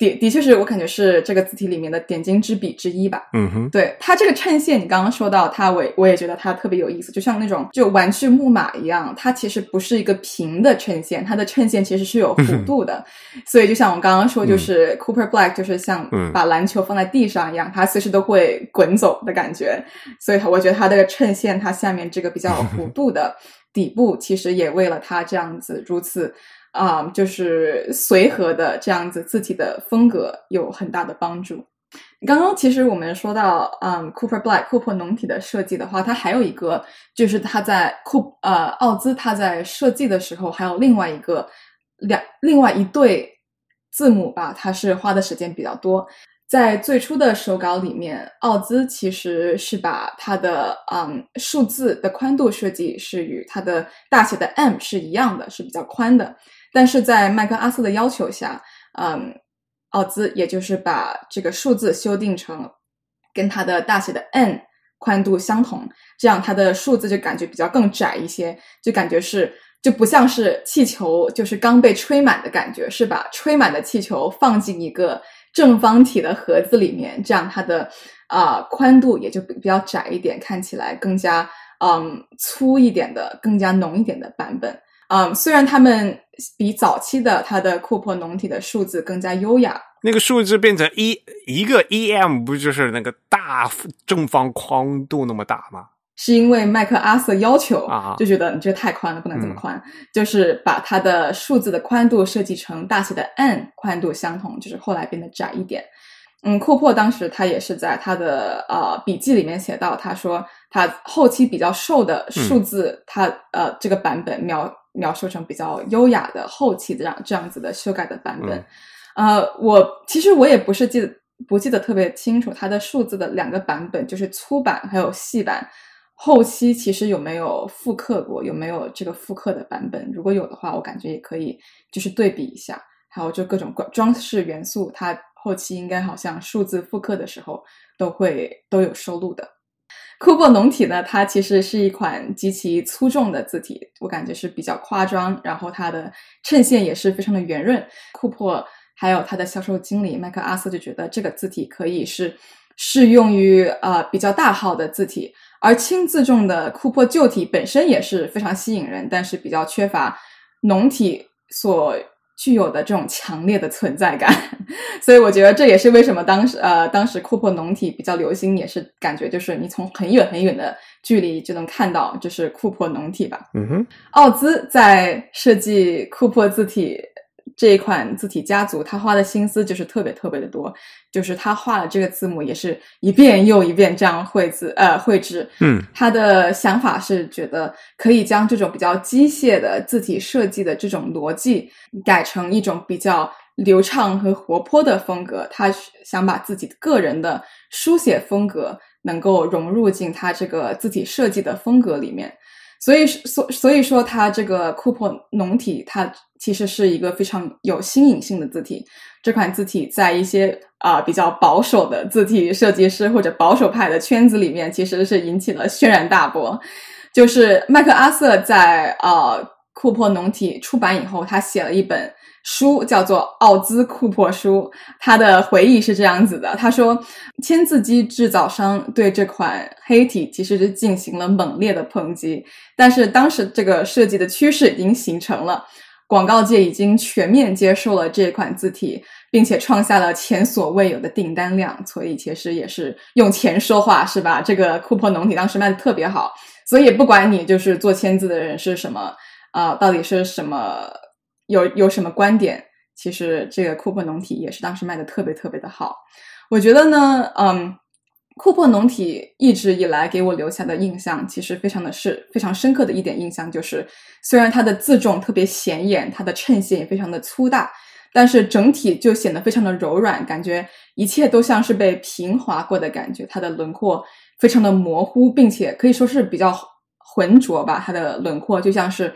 的的确是我感觉是这个字体里面的点睛之笔之一吧。嗯哼，对它这个衬线，你刚刚说到它，我我也觉得它特别有意思，就像那种就玩具木马一样，它其实不是一个平的衬线，它的衬线其实是有弧度的。所以就像我刚刚说，就是 Cooper Black 就是像把篮球放在地上一样，它随时都会滚走的感觉。所以我觉得它这个衬线，它下面这个比较有弧度的底部，其实也为了它这样子如此。啊，就是随和的这样子字体的风格有很大的帮助。刚刚其实我们说到，嗯，Cooper Black 库珀浓体的设计的话，它还有一个就是它在库呃奥兹它在设计的时候，还有另外一个两另外一对字母吧，它是花的时间比较多。在最初的手稿里面，奥兹其实是把它的嗯数字的宽度设计是与它的大写的 M 是一样的，是比较宽的。但是在麦克阿瑟的要求下，嗯，奥兹也就是把这个数字修订成跟它的大写的 N 宽度相同，这样它的数字就感觉比较更窄一些，就感觉是就不像是气球，就是刚被吹满的感觉，是把吹满的气球放进一个正方体的盒子里面，这样它的啊宽度也就比较窄一点，看起来更加嗯粗一点的、更加浓一点的版本。嗯，虽然他们比早期的它的库珀农体的数字更加优雅，那个数字变成一一个 E M，不就是那个大正方宽度那么大吗？是因为麦克阿瑟要求啊，就觉得你这太宽了，不能这么宽，就是把它的数字的宽度设计成大写的 N 宽度相同，就是后来变得窄一点。嗯，库珀当时他也是在他的呃笔记里面写到，他说他后期比较瘦的数字，他呃这个版本描。描述成比较优雅的后期这样这样子的修改的版本，呃，我其实我也不是记得不记得特别清楚它的数字的两个版本，就是粗版还有细版，后期其实有没有复刻过，有没有这个复刻的版本？如果有的话，我感觉也可以就是对比一下，还有就各种装饰元素，它后期应该好像数字复刻的时候都会都有收录的。库珀浓体呢，它其实是一款极其粗重的字体，我感觉是比较夸张，然后它的衬线也是非常的圆润。库珀还有它的销售经理麦克阿瑟就觉得这个字体可以是适用于呃比较大号的字体，而轻自重的库珀旧体本身也是非常吸引人，但是比较缺乏浓体所。具有的这种强烈的存在感，所以我觉得这也是为什么当时呃当时库珀农体比较流行，也是感觉就是你从很远很远的距离就能看到，就是库珀农体吧。嗯哼，奥兹在设计库珀字体这一款字体家族，他花的心思就是特别特别的多，就是他画了这个字母也是一遍又一遍这样绘字呃绘制。嗯他的想法是觉得可以将这种比较机械的字体设计的这种逻辑改成一种比较流畅和活泼的风格。他想把自己个人的书写风格能够融入进他这个字体设计的风格里面。所以所所以说，它这个库珀农体，它其实是一个非常有新颖性的字体。这款字体在一些啊、比较保守的字体设计师或者保守派的圈子里面，其实是引起了轩然大波。就是麦克阿瑟在呃库珀农体出版以后，他写了一本书，叫做《奥兹库珀书》。他的回忆是这样子的：他说，签字机制造商对这款黑体其实是进行了猛烈的抨击，但是当时这个设计的趋势已经形成了，广告界已经全面接受了这款字体。并且创下了前所未有的订单量，所以其实也是用钱说话，是吧？这个库珀农体当时卖的特别好，所以不管你就是做签字的人是什么啊、到底是什么有有什么观点，其实这个库珀农体也是当时卖的特别特别的好。我觉得呢，嗯，库珀农体一直以来给我留下的印象，其实非常的是非常深刻的一点印象，就是虽然它的字重特别显眼，它的衬线也非常的粗大。但是整体就显得非常的柔软，感觉一切都像是被平滑过的感觉。它的轮廓非常的模糊，并且可以说是比较浑浊吧。它的轮廓就像是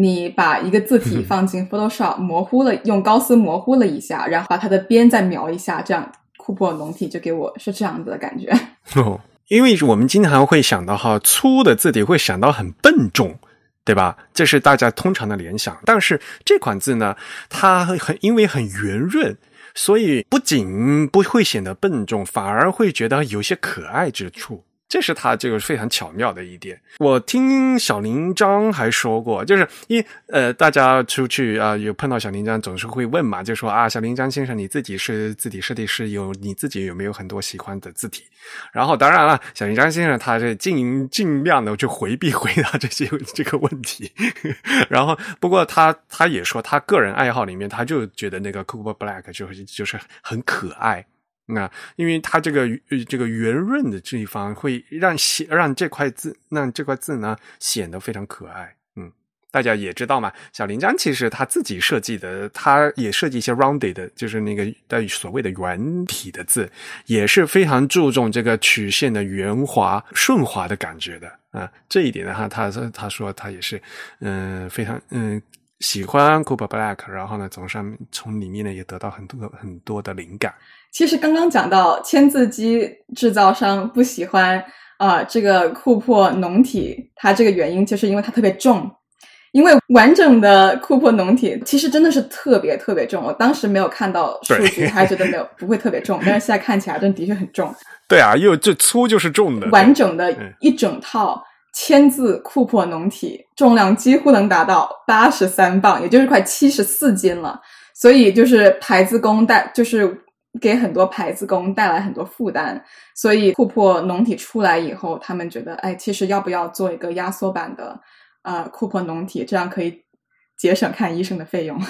你把一个字体放进 Photoshop 模糊了，用高斯模糊了一下，然后把它的边再描一下，这样库珀龙体就给我是这样子的感觉。哦，因为我们经常会想到哈粗的字体会想到很笨重。对吧？这是大家通常的联想。但是这款字呢，它很因为很圆润，所以不仅不会显得笨重，反而会觉得有些可爱之处。这是他这个非常巧妙的一点。我听小林章还说过，就是一呃，大家出去啊、有碰到小林章，总是会问嘛，就说啊，小林章先生，你自己是字体设计师，有你自己有没有很多喜欢的字体？然后当然了，小林章先生他是尽尽量的去回避 回答这些这个问题。然后不过他他也说，他个人爱好里面，他就觉得那个 Cooper Black 就是就是很可爱。那因为它这个这个圆润的地方会让显让这块字让这块字呢显得非常可爱。嗯，大家也知道嘛，小林章其实他自己设计的，他也设计一些 rounded 的，就是那个的所谓的圆体的字，也是非常注重这个曲线的圆滑顺滑的感觉的啊。这一点的话，他他说他也是嗯、非常嗯。喜欢 Cooper Black，然后呢，从上面从里面呢也得到很多很多的灵感。其实刚刚讲到签字机制造商不喜欢啊、呃、这个库珀农体，它这个原因就是因为它特别重。因为完整的库珀农体其实真的是特别特别重，我当时没有看到数据，还觉得没有不会特别重，但是现在看起来真的确很重。对啊，又这粗就是重的，完整的一整套。签字库珀农体重量几乎能达到八十三磅，也就是快七十四斤了。所以就是牌子工带，就是给很多牌子工带来很多负担。所以库珀农体出来以后，他们觉得，哎，其实要不要做一个压缩版的呃库珀农体，这样可以节省看医生的费用。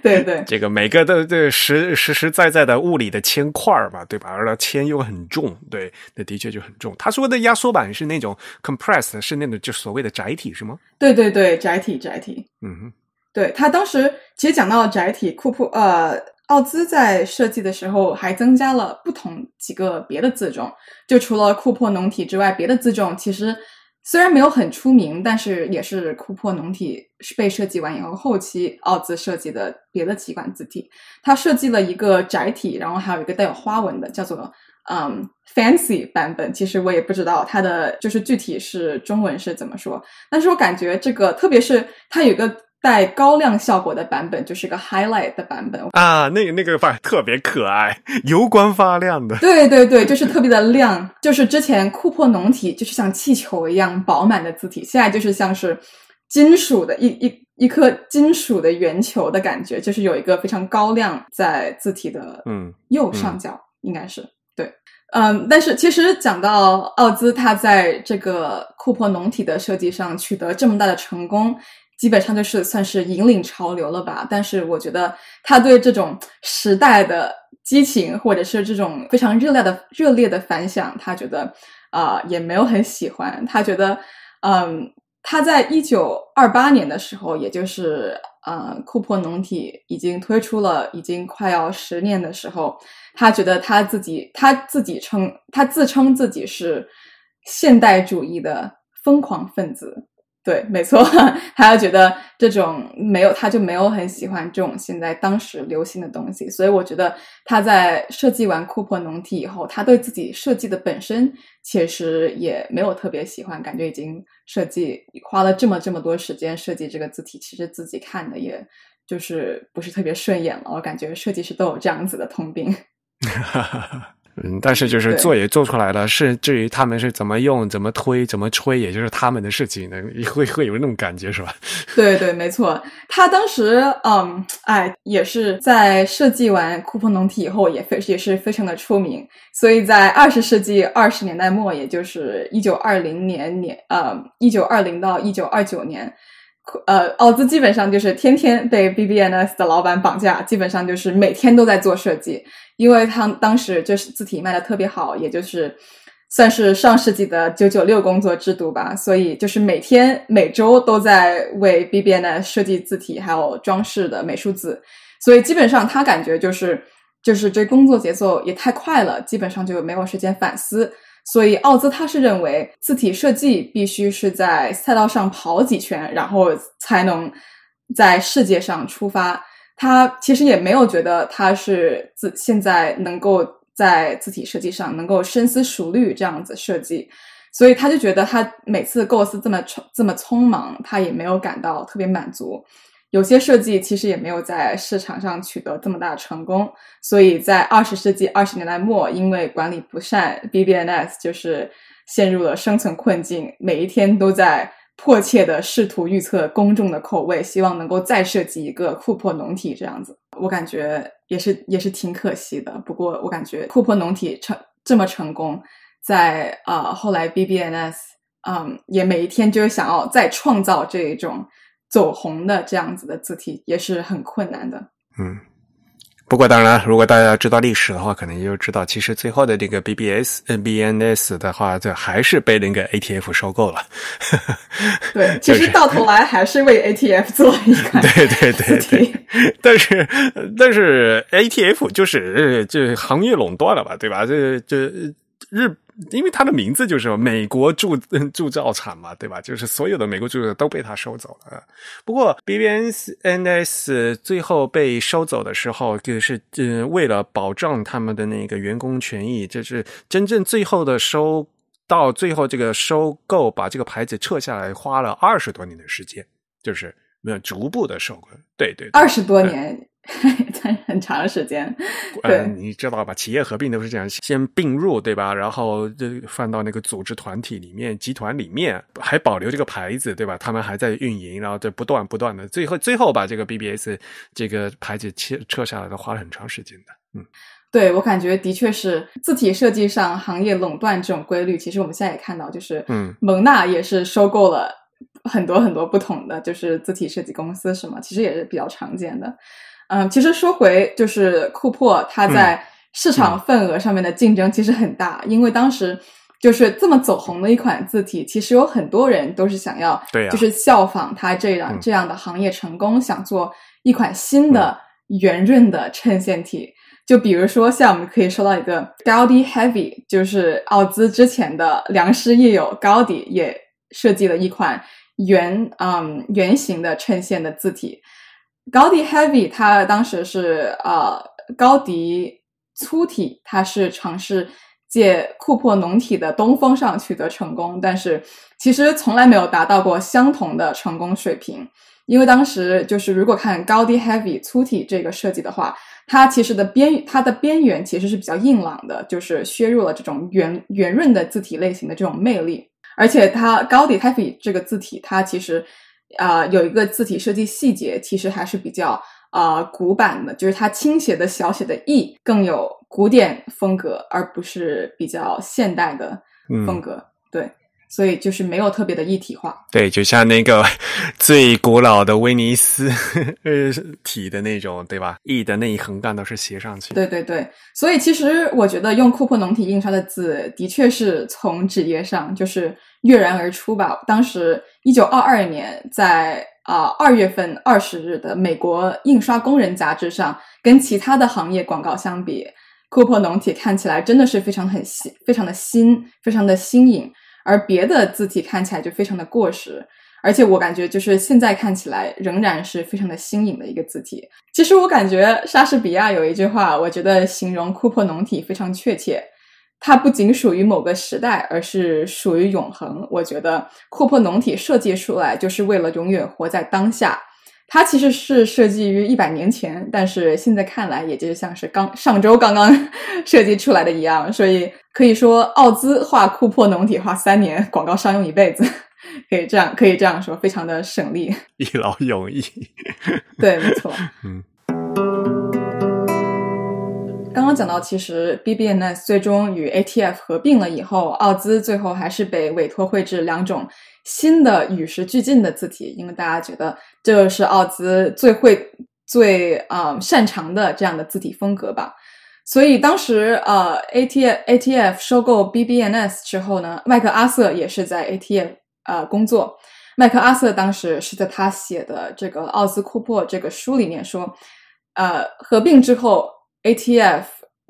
对 对，这个每个都这实实实在在的物理的铅块嘛，对吧？而且铅又很重，对，那的确就很重。他说的压缩版是那种 compressed，是那种就所谓的载体是吗？对对对，载体载体。嗯哼，对他当时其实讲到载体，库珀呃奥兹在设计的时候还增加了不同几个别的字重，就除了库珀农体之外，别的字重其实。虽然没有很出名，但是也是库珀农体被设计完以后，后期奥兹设计的别的几款字体。他设计了一个窄体，然后还有一个带有花纹的，叫做嗯 fancy 版本。其实我也不知道它的就是具体是中文是怎么说，但是我感觉这个，特别是它有一个带高亮效果的版本，就是个 highlight 的版本啊，那个那个版特别可爱，油光发亮的。对对对，就是特别的亮，就是之前库珀浓体就是像气球一样饱满的字体，现在就是像是金属的一一一颗金属的圆球的感觉，就是有一个非常高亮在字体的嗯右上角，嗯、应该是对。嗯，但是其实讲到奥兹，他在这个库珀浓体的设计上取得这么大的成功。基本上就是算是引领潮流了吧。但是我觉得他对这种时代的激情，或者是这种非常热烈的热烈的反响，他觉得啊、也没有很喜欢。他觉得，嗯，他在一九二八年的时候，也就是呃库珀农体已经推出了，已经快要十年的时候，他觉得他自己他自己称他自称自己是现代主义的疯狂分子。对，没错，他觉得这种没有，他就没有很喜欢这种现在当时流行的东西，所以我觉得他在设计完库珀农体以后，他对自己设计的本身其实也没有特别喜欢，感觉已经设计花了这么这么多时间设计这个字体，其实自己看的也就是不是特别顺眼了。我感觉设计师都有这样子的通病。哈哈哈嗯，但是就是做也做出来了，是至于他们是怎么用、怎么推、怎么吹，也就是他们的事情呢，会会有那种感觉是吧？对对，没错。他当时，嗯，哎，也是在设计完库珀农体以后，也非也是非常的出名。所以在二十世纪二十年代末，也就是一九二零年年，呃，一九二零到一九二九年，呃，奥兹基本上就是天天被 BBNS 的老板绑架，基本上就是每天都在做设计，因为他当时就是字体卖的特别好，也就是算是上世纪的九九六工作制度吧，所以就是每天每周都在为 BBNS 设计字体还有装饰的美术字，所以基本上他感觉就是就是这工作节奏也太快了，基本上就没有时间反思。所以奥兹他是认为字体设计必须是在赛道上跑几圈，然后才能在世界上出发。他其实也没有觉得他是字现在能够在字体设计上能够深思熟虑这样子设计，所以他就觉得他每次构思这么匆这么匆忙，他也没有感到特别满足。有些设计其实也没有在市场上取得这么大成功，所以在二十世纪二十年代末，因为管理不善，BBNS 就是陷入了生存困境，每一天都在迫切的试图预测公众的口味，希望能够再设计一个库珀农体这样子。我感觉也是也是挺可惜的。不过我感觉库珀农体成这么成功，在啊、呃、后来 BBNS 嗯也每一天就是想要再创造这一种。走红的这样子的字体也是很困难的。嗯，不过当然，如果大家知道历史的话，可能也就知道，其实最后的这个 BBS、NBNS 的话，就还是被那个 ATF 收购了。对，其实到头来还是为 ATF 做了一个 对对对对，但是但是 ATF 就是这行业垄断了吧，对吧？这这日。因为它的名字就是美国铸 铸造厂嘛，对吧？就是所有的美国铸造都被它收走了。不过 BBNS 最后被收走的时候，就是呃为了保障他们的那个员工权益，就是真正最后的收到最后这个收购，把这个牌子撤下来，花了二十多年的时间，就是没有逐步的收购。对对，二十多年。很长时间，对、呃，你知道吧？企业合并都是这样，先并入，对吧？然后就放到那个组织团体里面、集团里面，还保留这个牌子，对吧？他们还在运营，然后就不断不断的，最后最后把这个 BBS 这个牌子撤撤下来，都花了很长时间的。嗯，对我感觉的确是字体设计上行业垄断这种规律，其实我们现在也看到，就是嗯，蒙娜也是收购了很多很多不同的就是字体设计公司，什么？其实也是比较常见的。嗯，其实说回就是库珀，它在市场份额上面的竞争其实很大，嗯、因为当时就是这么走红的一款字体，其实有很多人都是想要，对、啊，就是效仿它这样、嗯、这样的行业成功，想做一款新的圆润的衬线体。嗯、就比如说，像我们可以说到一个 Gaudi Heavy，就是奥兹之前的良师益友 Gaudi 也设计了一款圆嗯圆形的衬线的字体。高迪 Heavy，它当时是呃高迪粗体，它是尝试借库珀浓体的东风上取得成功，但是其实从来没有达到过相同的成功水平。因为当时就是如果看高迪 Heavy 粗体这个设计的话，它其实的边它的边缘其实是比较硬朗的，就是削弱了这种圆圆润的字体类型的这种魅力。而且它高迪 Heavy 这个字体，它其实。啊、呃，有一个字体设计细节，其实还是比较啊、呃、古板的，就是它倾斜的小写的 e 更有古典风格，而不是比较现代的风格。嗯、对，所以就是没有特别的一体化。对，就像那个 最古老的威尼斯呃体的那种，对吧？E 的那一横杠都是斜上去。对对对，所以其实我觉得用库珀农体印刷的字，的确是从纸页上就是跃然而出吧。当时一九二二年在啊二月份二十日的美国印刷工人杂志上，跟其他的行业广告相比，库珀农体看起来真的是非常很新，非常的新，非常的新颖。而别的字体看起来就非常的过时，而且我感觉就是现在看起来仍然是非常的新颖的一个字体。其实我感觉莎士比亚有一句话，我觉得形容库珀农体非常确切。它不仅属于某个时代，而是属于永恒。我觉得库珀农体设计出来就是为了永远活在当下。它其实是设计于一百年前，但是现在看来，也就像是刚上周刚刚 设计出来的一样。所以可以说，奥兹画库珀农体画三年，广告商用一辈子，可以这样可以这样说，非常的省力，一劳永逸。对，没错。嗯。刚刚讲到，其实 BBNS 最终与 ATF 合并了以后，奥兹最后还是被委托绘制两种新的与时俱进的字体，因为大家觉得这是奥兹最会、最啊擅长的这样的字体风格吧。所以当时呃，ATF ATF 收购 BBNS 之后呢，麦克阿瑟也是在 ATF 呃工作。麦克阿瑟当时是在他写的这个《奥兹库珀》这个书里面说，呃，合并之后。ATF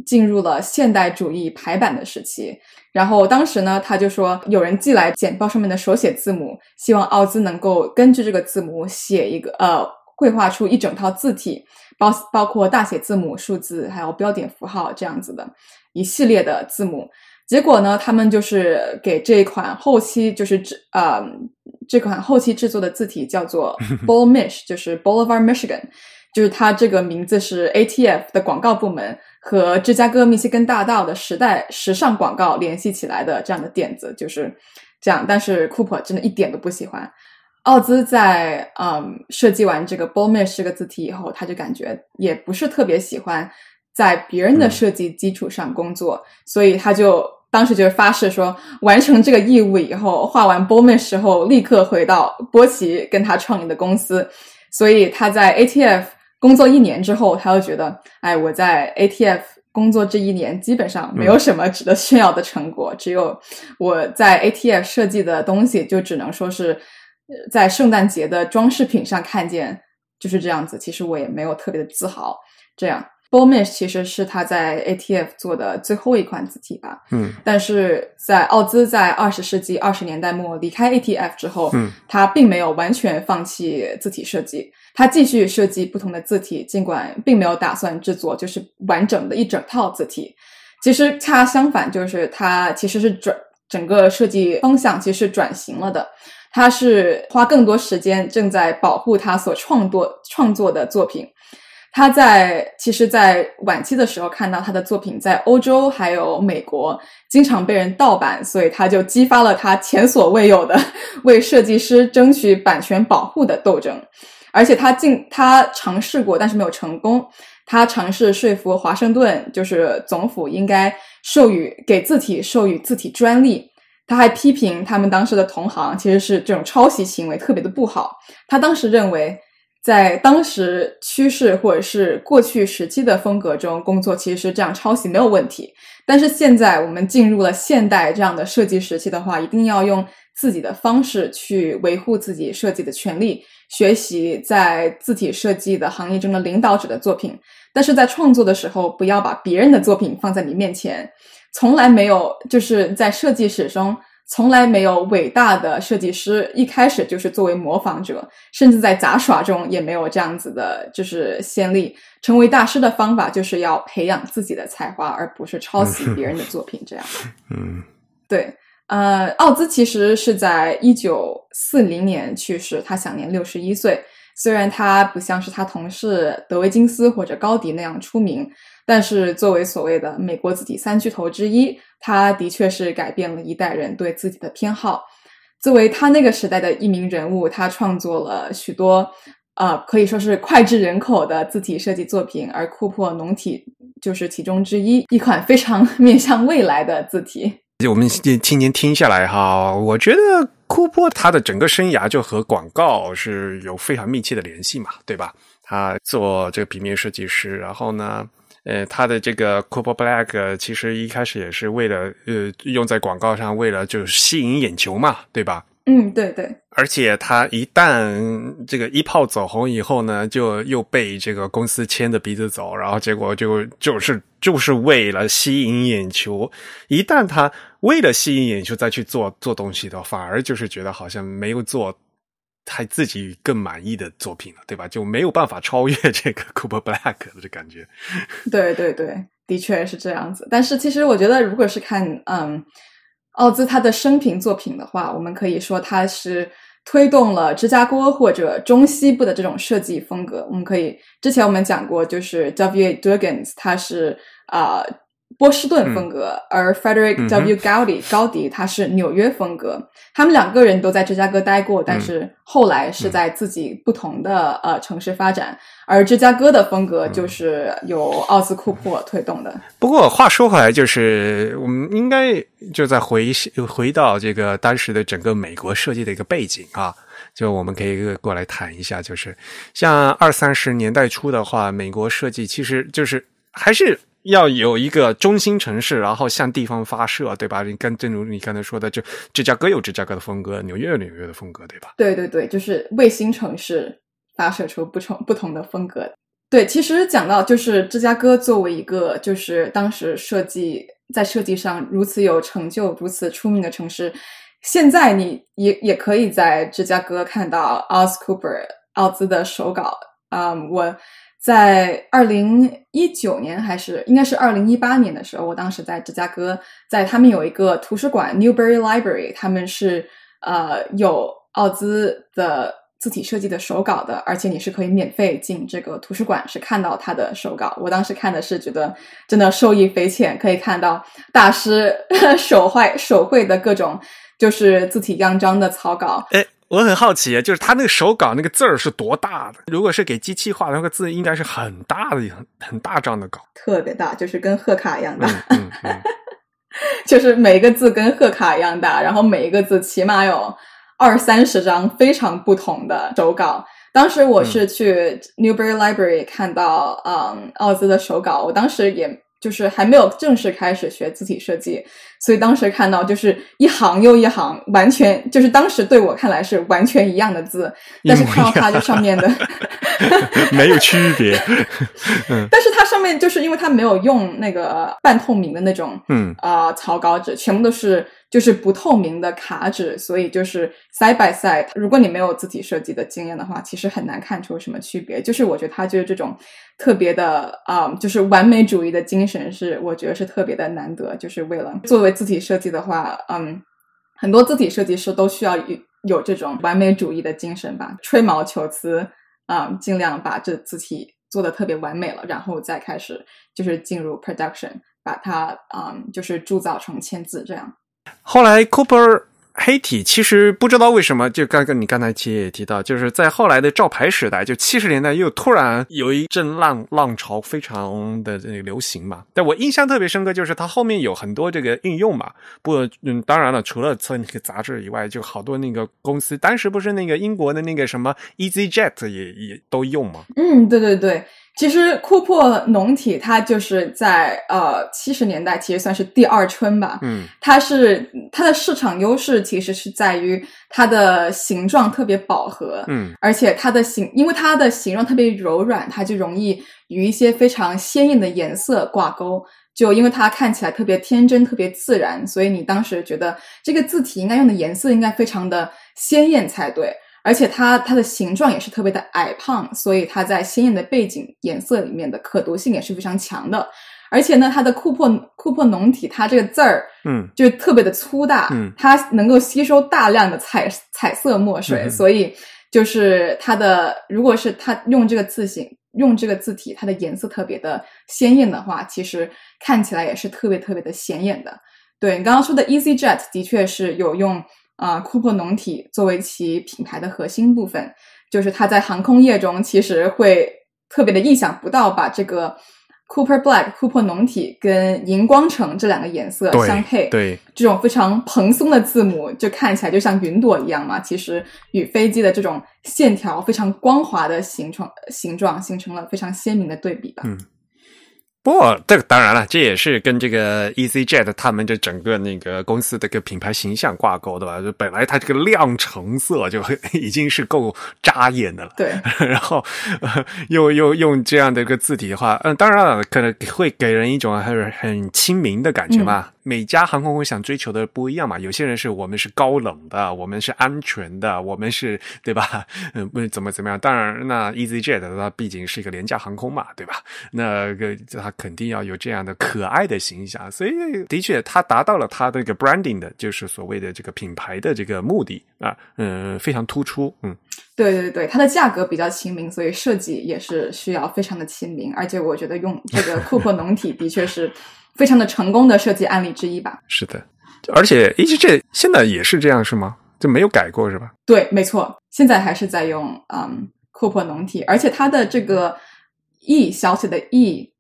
进入了现代主义排版的时期，然后当时呢，他就说有人寄来简报上面的手写字母，希望奥兹能够根据这个字母写一个呃，绘画出一整套字体，包包括大写字母、数字还有标点符号这样子的一系列的字母。结果呢，他们就是给这一款后期就是制呃这款后期制作的字体叫做 Bullmish，就是 Boulevard Michigan。就是它这个名字是 ATF 的广告部门和芝加哥密歇根大道的时代时尚广告联系起来的这样的点子，就是这样。但是库珀真的一点都不喜欢。奥兹在嗯设计完这个 Bullmish 这个字体以后，他就感觉也不是特别喜欢在别人的设计基础上工作，所以他就当时就是发誓说，完成这个义务以后，画完 Bullmish 后立刻回到波奇跟他创立的公司。所以他在 ATF。工作一年之后，他又觉得，哎，我在 ATF 工作这一年基本上没有什么值得炫耀的成果，只有我在 ATF 设计的东西，就只能说是在圣诞节的装饰品上看见，就是这样子。其实我也没有特别的自豪。这样，Bomish 其实是他在 ATF 做的最后一款字体吧。嗯，但是在奥兹在二十世纪二十年代末离开 ATF 之后，嗯，他并没有完全放弃字体设计。他继续设计不同的字体，尽管并没有打算制作就是完整的一整套字体。其实恰相反，就是他其实是转整个设计方向，其实转型了的。他是花更多时间正在保护他所创作创作的作品。他在其实，在晚期的时候看到他的作品在欧洲还有美国经常被人盗版，所以他就激发了他前所未有的为设计师争取版权保护的斗争。而且他进他尝试过，但是没有成功。他尝试说服华盛顿，就是总府应该授予给字体授予字体专利。他还批评他们当时的同行其实是这种抄袭行为特别的不好。他当时认为，在当时趋势或者是过去时期的风格中工作，其实是这样抄袭没有问题。但是现在我们进入了现代这样的设计时期的话，一定要用自己的方式去维护自己设计的权利。学习在字体设计的行业中的领导者的作品，但是在创作的时候，不要把别人的作品放在你面前。从来没有，就是在设计史中，从来没有伟大的设计师一开始就是作为模仿者，甚至在杂耍中也没有这样子的，就是先例。成为大师的方法，就是要培养自己的才华，而不是抄袭别人的作品。这样，嗯，对。呃，奥兹其实是在一九四零年去世，他享年六十一岁。虽然他不像是他同事德维金斯或者高迪那样出名，但是作为所谓的美国字体三巨头之一，他的确是改变了一代人对自己的偏好。作为他那个时代的一名人物，他创作了许多呃可以说是脍炙人口的字体设计作品，而库珀农体就是其中之一，一款非常 面向未来的字体。我们今今年听下来哈，我觉得库珀他的整个生涯就和广告是有非常密切的联系嘛，对吧？他做这个平面设计师，然后呢，呃，他的这个 Cooper Black 其实一开始也是为了呃用在广告上，为了就是吸引眼球嘛，对吧？嗯，对对，而且他一旦这个一炮走红以后呢，就又被这个公司牵着鼻子走，然后结果就就是就是为了吸引眼球。一旦他为了吸引眼球再去做做东西的话，反而就是觉得好像没有做他自己更满意的作品了，对吧？就没有办法超越 这个 Cooper Black 的感觉。对对对，的确是这样子。但是其实我觉得，如果是看嗯。奥兹他的生平作品的话，我们可以说他是推动了芝加哥或者中西部的这种设计风格。我们可以之前我们讲过，就是 W. Dugans，他是啊。波士顿风格，而 Frederick W. Gaudi 高迪他是纽约风格。他们两个人都在芝加哥待过，但是后来是在自己不同的呃城市发展。而芝加哥的风格就是由奥斯库珀推动的。不过话说回来，就是我们应该就在回回到这个当时的整个美国设计的一个背景啊，就我们可以过来谈一下，就是像二三十年代初的话，美国设计其实就是还是。要有一个中心城市，然后向地方发射，对吧？你跟正如你刚才说的，就芝加哥有芝加哥的风格，纽约有纽约的风格，对吧？对对对，就是卫星城市发射出不同不同的风格。对，其实讲到就是芝加哥作为一个就是当时设计在设计上如此有成就、如此出名的城市，现在你也也可以在芝加哥看到奥斯 Cooper 奥兹的手稿啊，我。在二零一九年还是应该是二零一八年的时候，我当时在芝加哥，在他们有一个图书馆 Newberry Library，他们是呃有奥兹的字体设计的手稿的，而且你是可以免费进这个图书馆是看到他的手稿。我当时看的是觉得真的受益匪浅，可以看到大师 手绘手绘的各种就是字体样章的草稿。哎。我很好奇，就是他那个手稿那个字儿是多大的？如果是给机器画的，那个字应该是很大的、很很大张的稿，特别大，就是跟贺卡一样大。就是每一个字跟贺卡一样大，然后每一个字起码有二三十张非常不同的手稿。当时我是去 Newberry Library 看到，嗯，奥兹的手稿，我当时也。就是还没有正式开始学字体设计，所以当时看到就是一行又一行，完全就是当时对我看来是完全一样的字，但是看到它这上面的 没有区别。但是它上面就是因为它没有用那个半透明的那种，嗯啊草稿纸，全部都是。就是不透明的卡纸，所以就是 side by side。如果你没有字体设计的经验的话，其实很难看出什么区别。就是我觉得他就是这种特别的啊，就是完美主义的精神是我觉得是特别的难得。就是为了作为字体设计的话，嗯，很多字体设计师都需要有有这种完美主义的精神吧，吹毛求疵啊，尽量把这字体做的特别完美了，然后再开始就是进入 production，把它啊就是铸造成签字这样。后来，Cooper 黑体其实不知道为什么，就刚刚你刚才其实也提到，就是在后来的照牌时代，就七十年代又突然有一阵浪浪潮，非常的流行嘛。但我印象特别深刻，就是它后面有很多这个应用嘛。不，嗯，当然了，除了测那个杂志以外，就好多那个公司，当时不是那个英国的那个什么 EasyJet 也也都用嘛。嗯，对对对。其实库珀农体它就是在呃七十年代其实算是第二春吧，嗯，它是它的市场优势其实是在于它的形状特别饱和，嗯，而且它的形因为它的形状特别柔软，它就容易与一些非常鲜艳的颜色挂钩，就因为它看起来特别天真、特别自然，所以你当时觉得这个字体应该用的颜色应该非常的鲜艳才对。而且它它的形状也是特别的矮胖，所以它在鲜艳的背景颜色里面的可读性也是非常强的。而且呢，它的库珀库珀浓体，它这个字儿，嗯，就特别的粗大，嗯，它能够吸收大量的彩彩色墨水，所以就是它的，如果是它用这个字形用这个字体，它的颜色特别的鲜艳的话，其实看起来也是特别特别的显眼的。对你刚刚说的 EasyJet 的确是有用。啊，库珀浓体作为其品牌的核心部分，就是它在航空业中其实会特别的意想不到，把这个 Cooper Black 库珀浓体跟荧光橙这两个颜色相配，对，这种非常蓬松的字母就看起来就像云朵一样嘛，其实与飞机的这种线条非常光滑的形状形状形成了非常鲜明的对比吧。嗯不过，这个当然了，这也是跟这个 EasyJet 他们这整个那个公司的个品牌形象挂钩的吧？就本来它这个亮橙色就已经是够扎眼的了，对，然后、呃、又又用这样的一个字体的话，嗯，当然了，可能会给人一种很很亲民的感觉嘛。每家航空公司想追求的不一样嘛，有些人是我们是高冷的，我们是安全的，我们是对吧？嗯，不怎么怎么样。当然，那 EasyJet 它毕竟是一个廉价航空嘛，对吧？那个它肯定要有这样的可爱的形象，所以的确它达到了它这个 branding 的，就是所谓的这个品牌的这个目的啊，嗯，非常突出，嗯。对对对，它的价格比较亲民，所以设计也是需要非常的亲民，而且我觉得用这个库珀浓体的确是非常的成功的设计案例之一吧。是的，而且 EasyJet 现在也是这样是吗？就没有改过是吧？对，没错，现在还是在用嗯库珀农体，而且它的这个 E 小写的 E。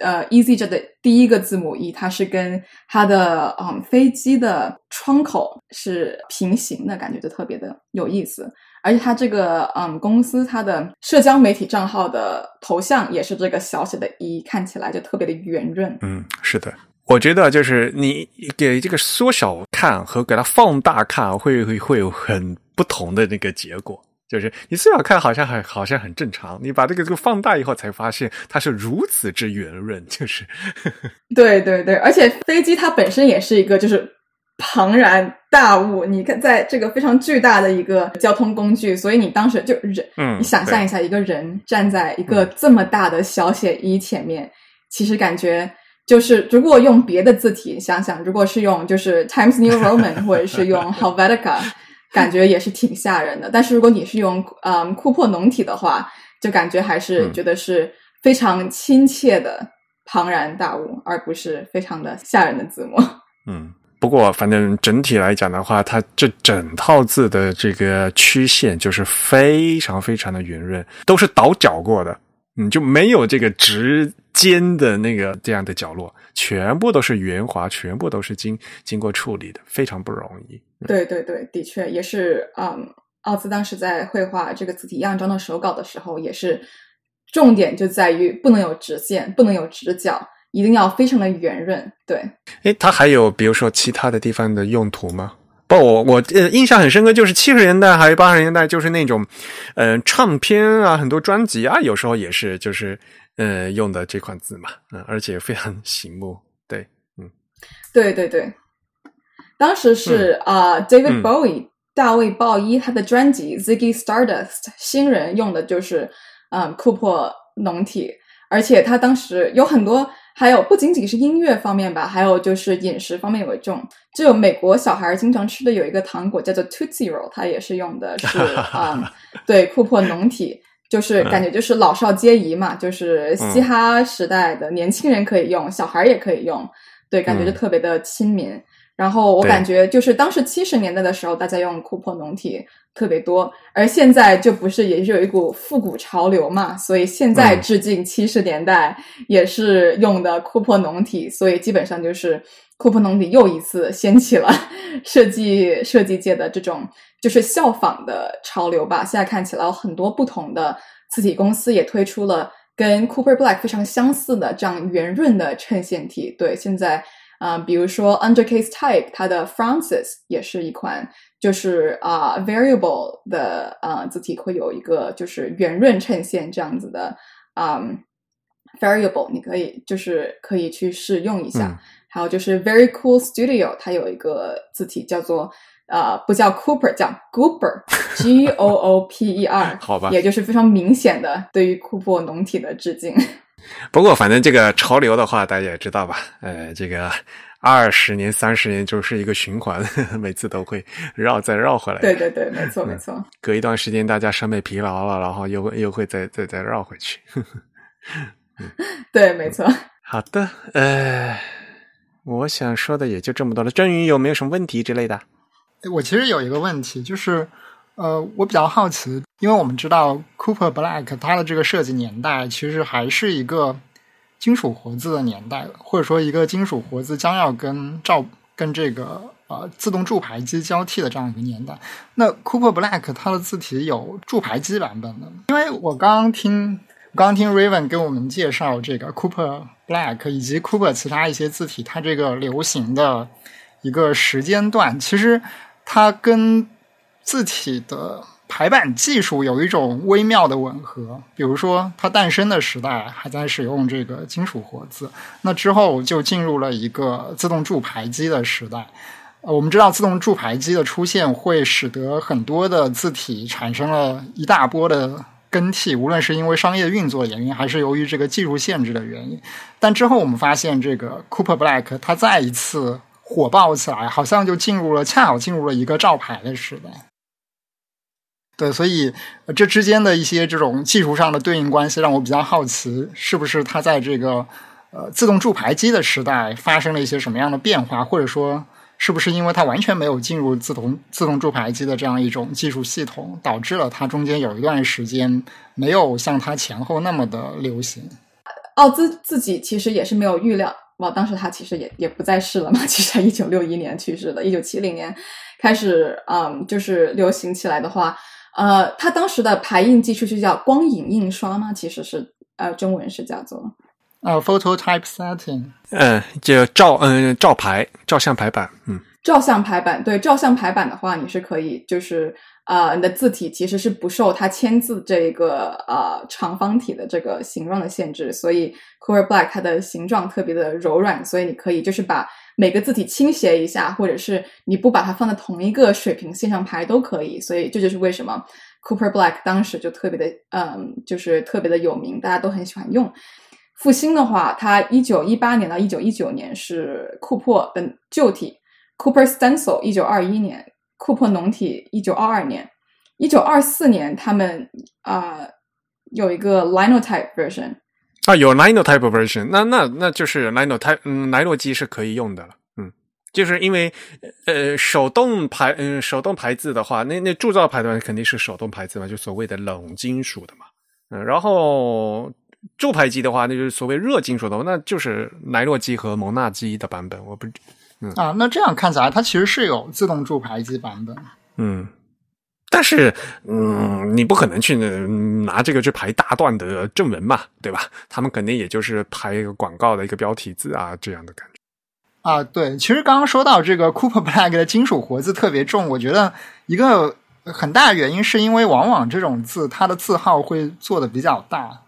呃，EasyJet 的第一个字母 E，它是跟它的嗯飞机的窗口是平行的，感觉就特别的有意思。而且它这个嗯公司它的社交媒体账号的头像也是这个小写的一看起来就特别的圆润。嗯，是的，我觉得就是你给这个缩小看和给它放大看，会会会有很不同的那个结果。就是你缩小看好像很好像很正常，你把这个这个放大以后，才发现它是如此之圆润。就是，对对对，而且飞机它本身也是一个就是庞然大物，你看在这个非常巨大的一个交通工具，所以你当时就人，嗯，你想象一下，一个人站在一个这么大的小写一前面，其实感觉就是如果用别的字体想想，如果是用就是 Times New Roman 或者是用 Helvetica。感觉也是挺吓人的，但是如果你是用嗯库珀农体的话，就感觉还是觉得是非常亲切的庞然大物，而不是非常的吓人的字幕。嗯，不过反正整体来讲的话，它这整套字的这个曲线就是非常非常的圆润，都是倒角过的，嗯，就没有这个直尖的那个这样的角落，全部都是圆滑，全部都是经经过处理的，非常不容易。对对对，的确也是。嗯，奥兹当时在绘画这个字体样章的手稿的时候，也是重点就在于不能有直线，不能有直角，一定要非常的圆润。对，诶，它还有比如说其他的地方的用途吗？不，我我呃印象很深刻，就是七十年代还有八十年代，就是那种，呃，唱片啊，很多专辑啊，有时候也是就是呃用的这款字嘛，嗯，而且非常醒目。对，嗯，对对对。当时是啊、嗯 uh,，David Bowie、大卫鲍伊他的专辑《Ziggy Stardust》新人用的就是嗯库珀浓体，而且他当时有很多，还有不仅仅是音乐方面吧，还有就是饮食方面有一种，就美国小孩经常吃的有一个糖果叫做 Tootsie Roll，它也是用的是啊、嗯、对库珀浓体。就是感觉就是老少皆宜嘛，就是嘻哈时代的年轻人可以用，小孩也可以用，对，感觉就特别的亲民。然后我感觉就是当时七十年代的时候，大家用库珀浓体特别多，而现在就不是也是有一股复古潮流嘛，所以现在致敬七十年代也是用的库珀浓体，所以基本上就是库珀浓体又一次掀起了 设计设计界的这种就是效仿的潮流吧。现在看起来有很多不同的字体公司也推出了跟 Cooper Black 非常相似的这样圆润的衬线体，对，现在。啊、呃，比如说 Undercase Type，它的 Francis 也是一款，就是啊、uh, variable 的啊、uh, 字体会有一个就是圆润衬线这样子的啊、um, variable，你可以就是可以去试用一下。嗯、还有就是 Very Cool Studio，它有一个字体叫做呃不叫 Cooper，叫 Gooper，G O O P E R，好吧，也就是非常明显的对于库珀浓体的致敬。不过，反正这个潮流的话，大家也知道吧？呃，这个二十年、三十年就是一个循环，每次都会绕再绕回来。对对对，没错没错。隔一段时间，大家审美疲劳了，然后又又会再再再绕回去。对，没错。好的，呃，我想说的也就这么多了。郑宇有没有什么问题之类的？我其实有一个问题，就是呃，我比较好奇，因为我们知道 Cooper Black 它的这个设计年代其实还是一个金属活字的年代了，或者说一个金属活字将要跟照跟这个呃自动铸牌机交替的这样一个年代。那 Cooper Black 它的字体有铸牌机版本的，因为我刚刚听刚刚听 Raven 给我们介绍这个 Cooper Black 以及 Cooper 其他一些字体，它这个流行的一个时间段，其实它跟字体的排版技术有一种微妙的吻合。比如说，它诞生的时代还在使用这个金属活字，那之后就进入了一个自动铸牌机的时代。我们知道自动铸牌机的出现会使得很多的字体产生了一大波的更替，无论是因为商业运作原因，还是由于这个技术限制的原因。但之后我们发现，这个 Cooper Black 它再一次火爆起来，好像就进入了恰好进入了一个照牌的时代。对，所以这之间的一些这种技术上的对应关系，让我比较好奇，是不是它在这个呃自动铸牌机的时代发生了一些什么样的变化，或者说是不是因为它完全没有进入自动自动铸牌机的这样一种技术系统，导致了它中间有一段时间没有像它前后那么的流行？奥兹自己其实也是没有预料，哇，当时他其实也也不在世了嘛，其实他一九六一年去世的，一九七零年开始，嗯，就是流行起来的话。呃，它当时的排印技术是叫光影印刷吗？其实是呃，中文是叫做呃，photo typesetting。嗯，就照嗯照排照相排版，嗯，照相排版对照相排版的话，你是可以就是呃，你的字体其实是不受它签字这个呃长方体的这个形状的限制，所以 Cooper Black 它的形状特别的柔软，所以你可以就是把。每个字体倾斜一下，或者是你不把它放在同一个水平线上排都可以。所以这就是为什么 Cooper Black 当时就特别的，嗯，就是特别的有名，大家都很喜欢用。复兴的话，它一九一八年到一九一九年是库珀的旧体 Cooper Stencil，一九二一年库珀浓体，一九二二年，一九二四年他们啊有一个 Linotype version。啊，有 Linotype version，那那那就是 Linotype，嗯，莱诺机是可以用的了，嗯，就是因为呃手动排，嗯手动排字的话，那那铸造排的肯定是手动排字嘛，就所谓的冷金属的嘛，嗯，然后铸排机的话，那就是所谓热金属的，那就是莱诺机和蒙纳机的版本，我不，嗯啊，那这样看起来，它其实是有自动铸排机版本，嗯。但是，嗯，你不可能去拿这个去排大段的正文嘛，对吧？他们肯定也就是排一个广告的一个标题字啊，这样的感觉。啊，对，其实刚刚说到这个 Cooper Black 的金属活字特别重，我觉得一个很大的原因是因为往往这种字它的字号会做的比较大，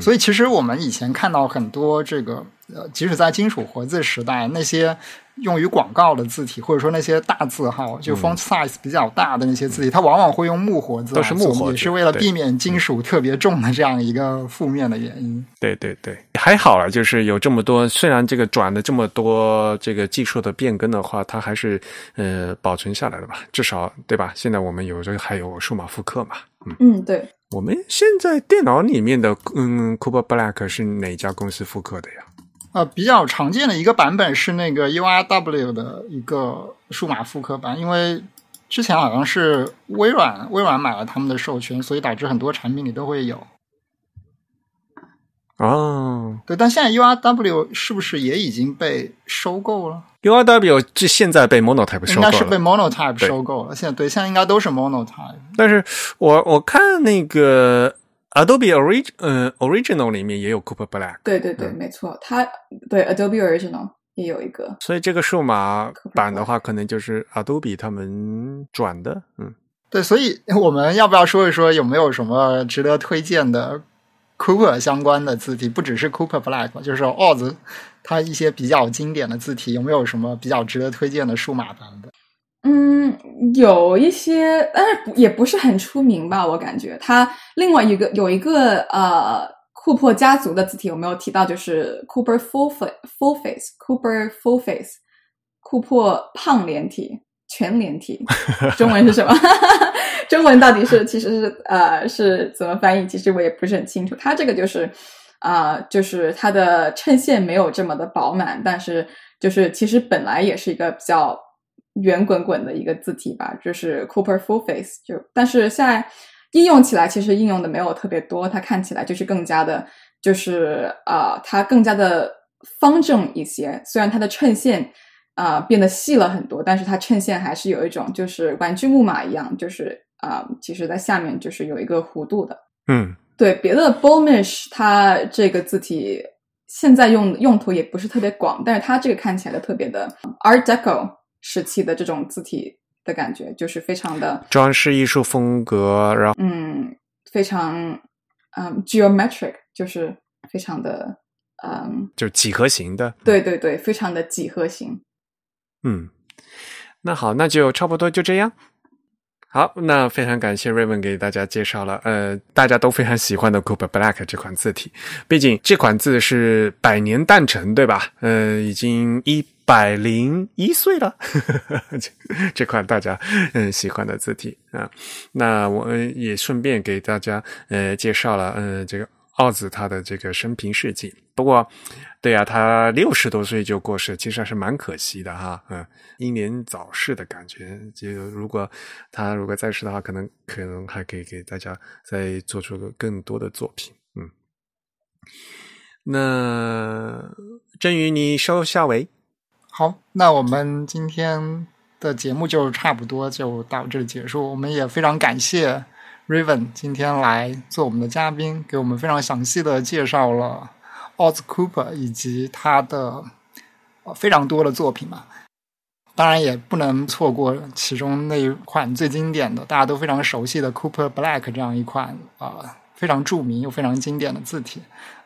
所以其实我们以前看到很多这个，呃，即使在金属活字时代那些。用于广告的字体，或者说那些大字号，就 font size 比较大的那些字体，它往往会用木活字，都是木活，也是为了避免金属特别重的这样一个负面的原因。对对对，还好了，就是有这么多，虽然这个转了这么多这个技术的变更的话，它还是呃保存下来了吧？至少对吧？现在我们有这个还有数码复刻嘛？嗯嗯，对。我们现在电脑里面的嗯，Cooper Black 是哪家公司复刻的呀？呃，比较常见的一个版本是那个 URW 的一个数码复刻版，因为之前好像是微软微软买了他们的授权，所以导致很多产品里都会有。哦，对，但现在 URW 是不是也已经被收购了？URW 这现在被 Monotype 收购了，应该是被 Monotype 收购了。现在对，现在应该都是 Monotype。但是我我看那个。Adobe Origin，嗯，Original 里面也有 Cooper Black。对对对，没错，它对 Adobe Original 也有一个。所以这个数码版的话，可能就是 Adobe 他们转的，嗯，对。所以我们要不要说一说有没有什么值得推荐的 Cooper 相关的字体？不只是 Cooper Black，就是 Oz 它一些比较经典的字体，有没有什么比较值得推荐的数码版本？嗯，有一些，但是也不是很出名吧。我感觉他另外一个有一个呃，库珀家族的字体有没有提到？就是 Cooper Full Face Full Face，Cooper Full Face，库珀胖连体全连体，中文是什么？中文到底是其实是呃是怎么翻译？其实我也不是很清楚。他这个就是啊，就是它的衬线没有这么的饱满，但是就是其实本来也是一个比较。圆滚滚的一个字体吧，就是 Cooper Full Face，就但是现在应用起来其实应用的没有特别多，它看起来就是更加的，就是啊，它更加的方正一些。虽然它的衬线啊变得细了很多，但是它衬线还是有一种就是玩具木马一样，就是啊，其实在下面就是有一个弧度的。嗯，对，别的 b o l m i s h 它这个字体现在用用途也不是特别广，但是它这个看起来就特别的 Art Deco 时期的这种字体的感觉，就是非常的装饰艺术风格，然后嗯，非常嗯 geometric，就是非常的嗯，就几何形的。对对对，非常的几何形。嗯，那好，那就差不多就这样。好，那非常感谢瑞文给大家介绍了，呃，大家都非常喜欢的 Cooper Black 这款字体。毕竟这款字是百年诞辰，对吧？呃，已经一百零一岁了，这这款大家嗯喜欢的字体啊。那我也顺便给大家呃介绍了，呃，这个奥子他的这个生平事迹。不过，对呀、他六十多岁就过世，其实还是蛮可惜的哈。嗯，英年早逝的感觉。就如果他如果在世的话，可能可能还可以给大家再做出个更多的作品。嗯，那振宇，你收下尾。好，那我们今天的节目就差不多就到这里结束。我们也非常感谢 Raven 今天来做我们的嘉宾，给我们非常详细的介绍了 Oz Cooper 以及他的非常多的作品嘛。当然也不能错过其中那一款最经典的、大家都非常熟悉的 Cooper Black 这样一款啊、呃非常著名又非常经典的字体。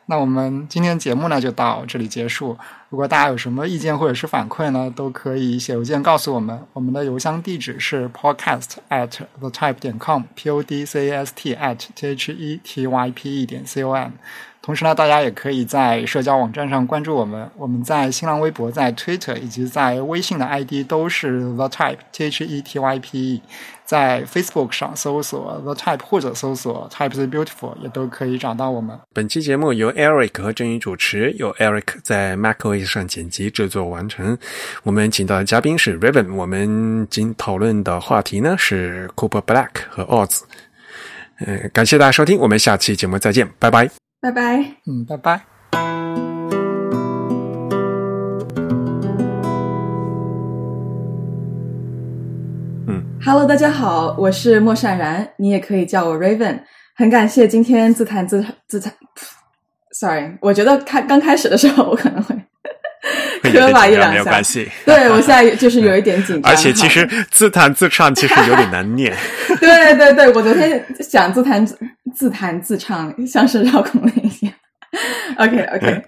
那我们今天节目呢就到这里结束。如果大家有什么意见或者是反馈呢，都可以写邮件告诉我们。我们的邮箱地址是 podcast at the type 点 com，p o d c a s t at t h e t y p e 点 c o m。同时呢，大家也可以在社交网站上关注我们。我们在新浪微博、在 Twitter 以及在微信的 ID 都是 the type t h e t y p e。在 Facebook 上搜索 the type 或者搜索 type is beautiful 也都可以找到我们。本期节目由 Eric 和郑宇主持，由 Eric 在 macOS 上剪辑制作完成。我们请到的嘉宾是 Raven，我们今讨论的话题呢是 Cooper Black 和 Oz。呃，感谢大家收听，我们下期节目再见，拜拜。拜拜。嗯，拜拜。Hello，大家好，我是莫善然，你也可以叫我 Raven。很感谢今天自弹自自弹，sorry，我觉得开刚开始的时候我可能会没有关系。对我现在 就是有一点紧张，而且其实自弹自唱其实有点难念。对对对，我昨天想自弹自弹自唱，像是绕口令一样。OK OK。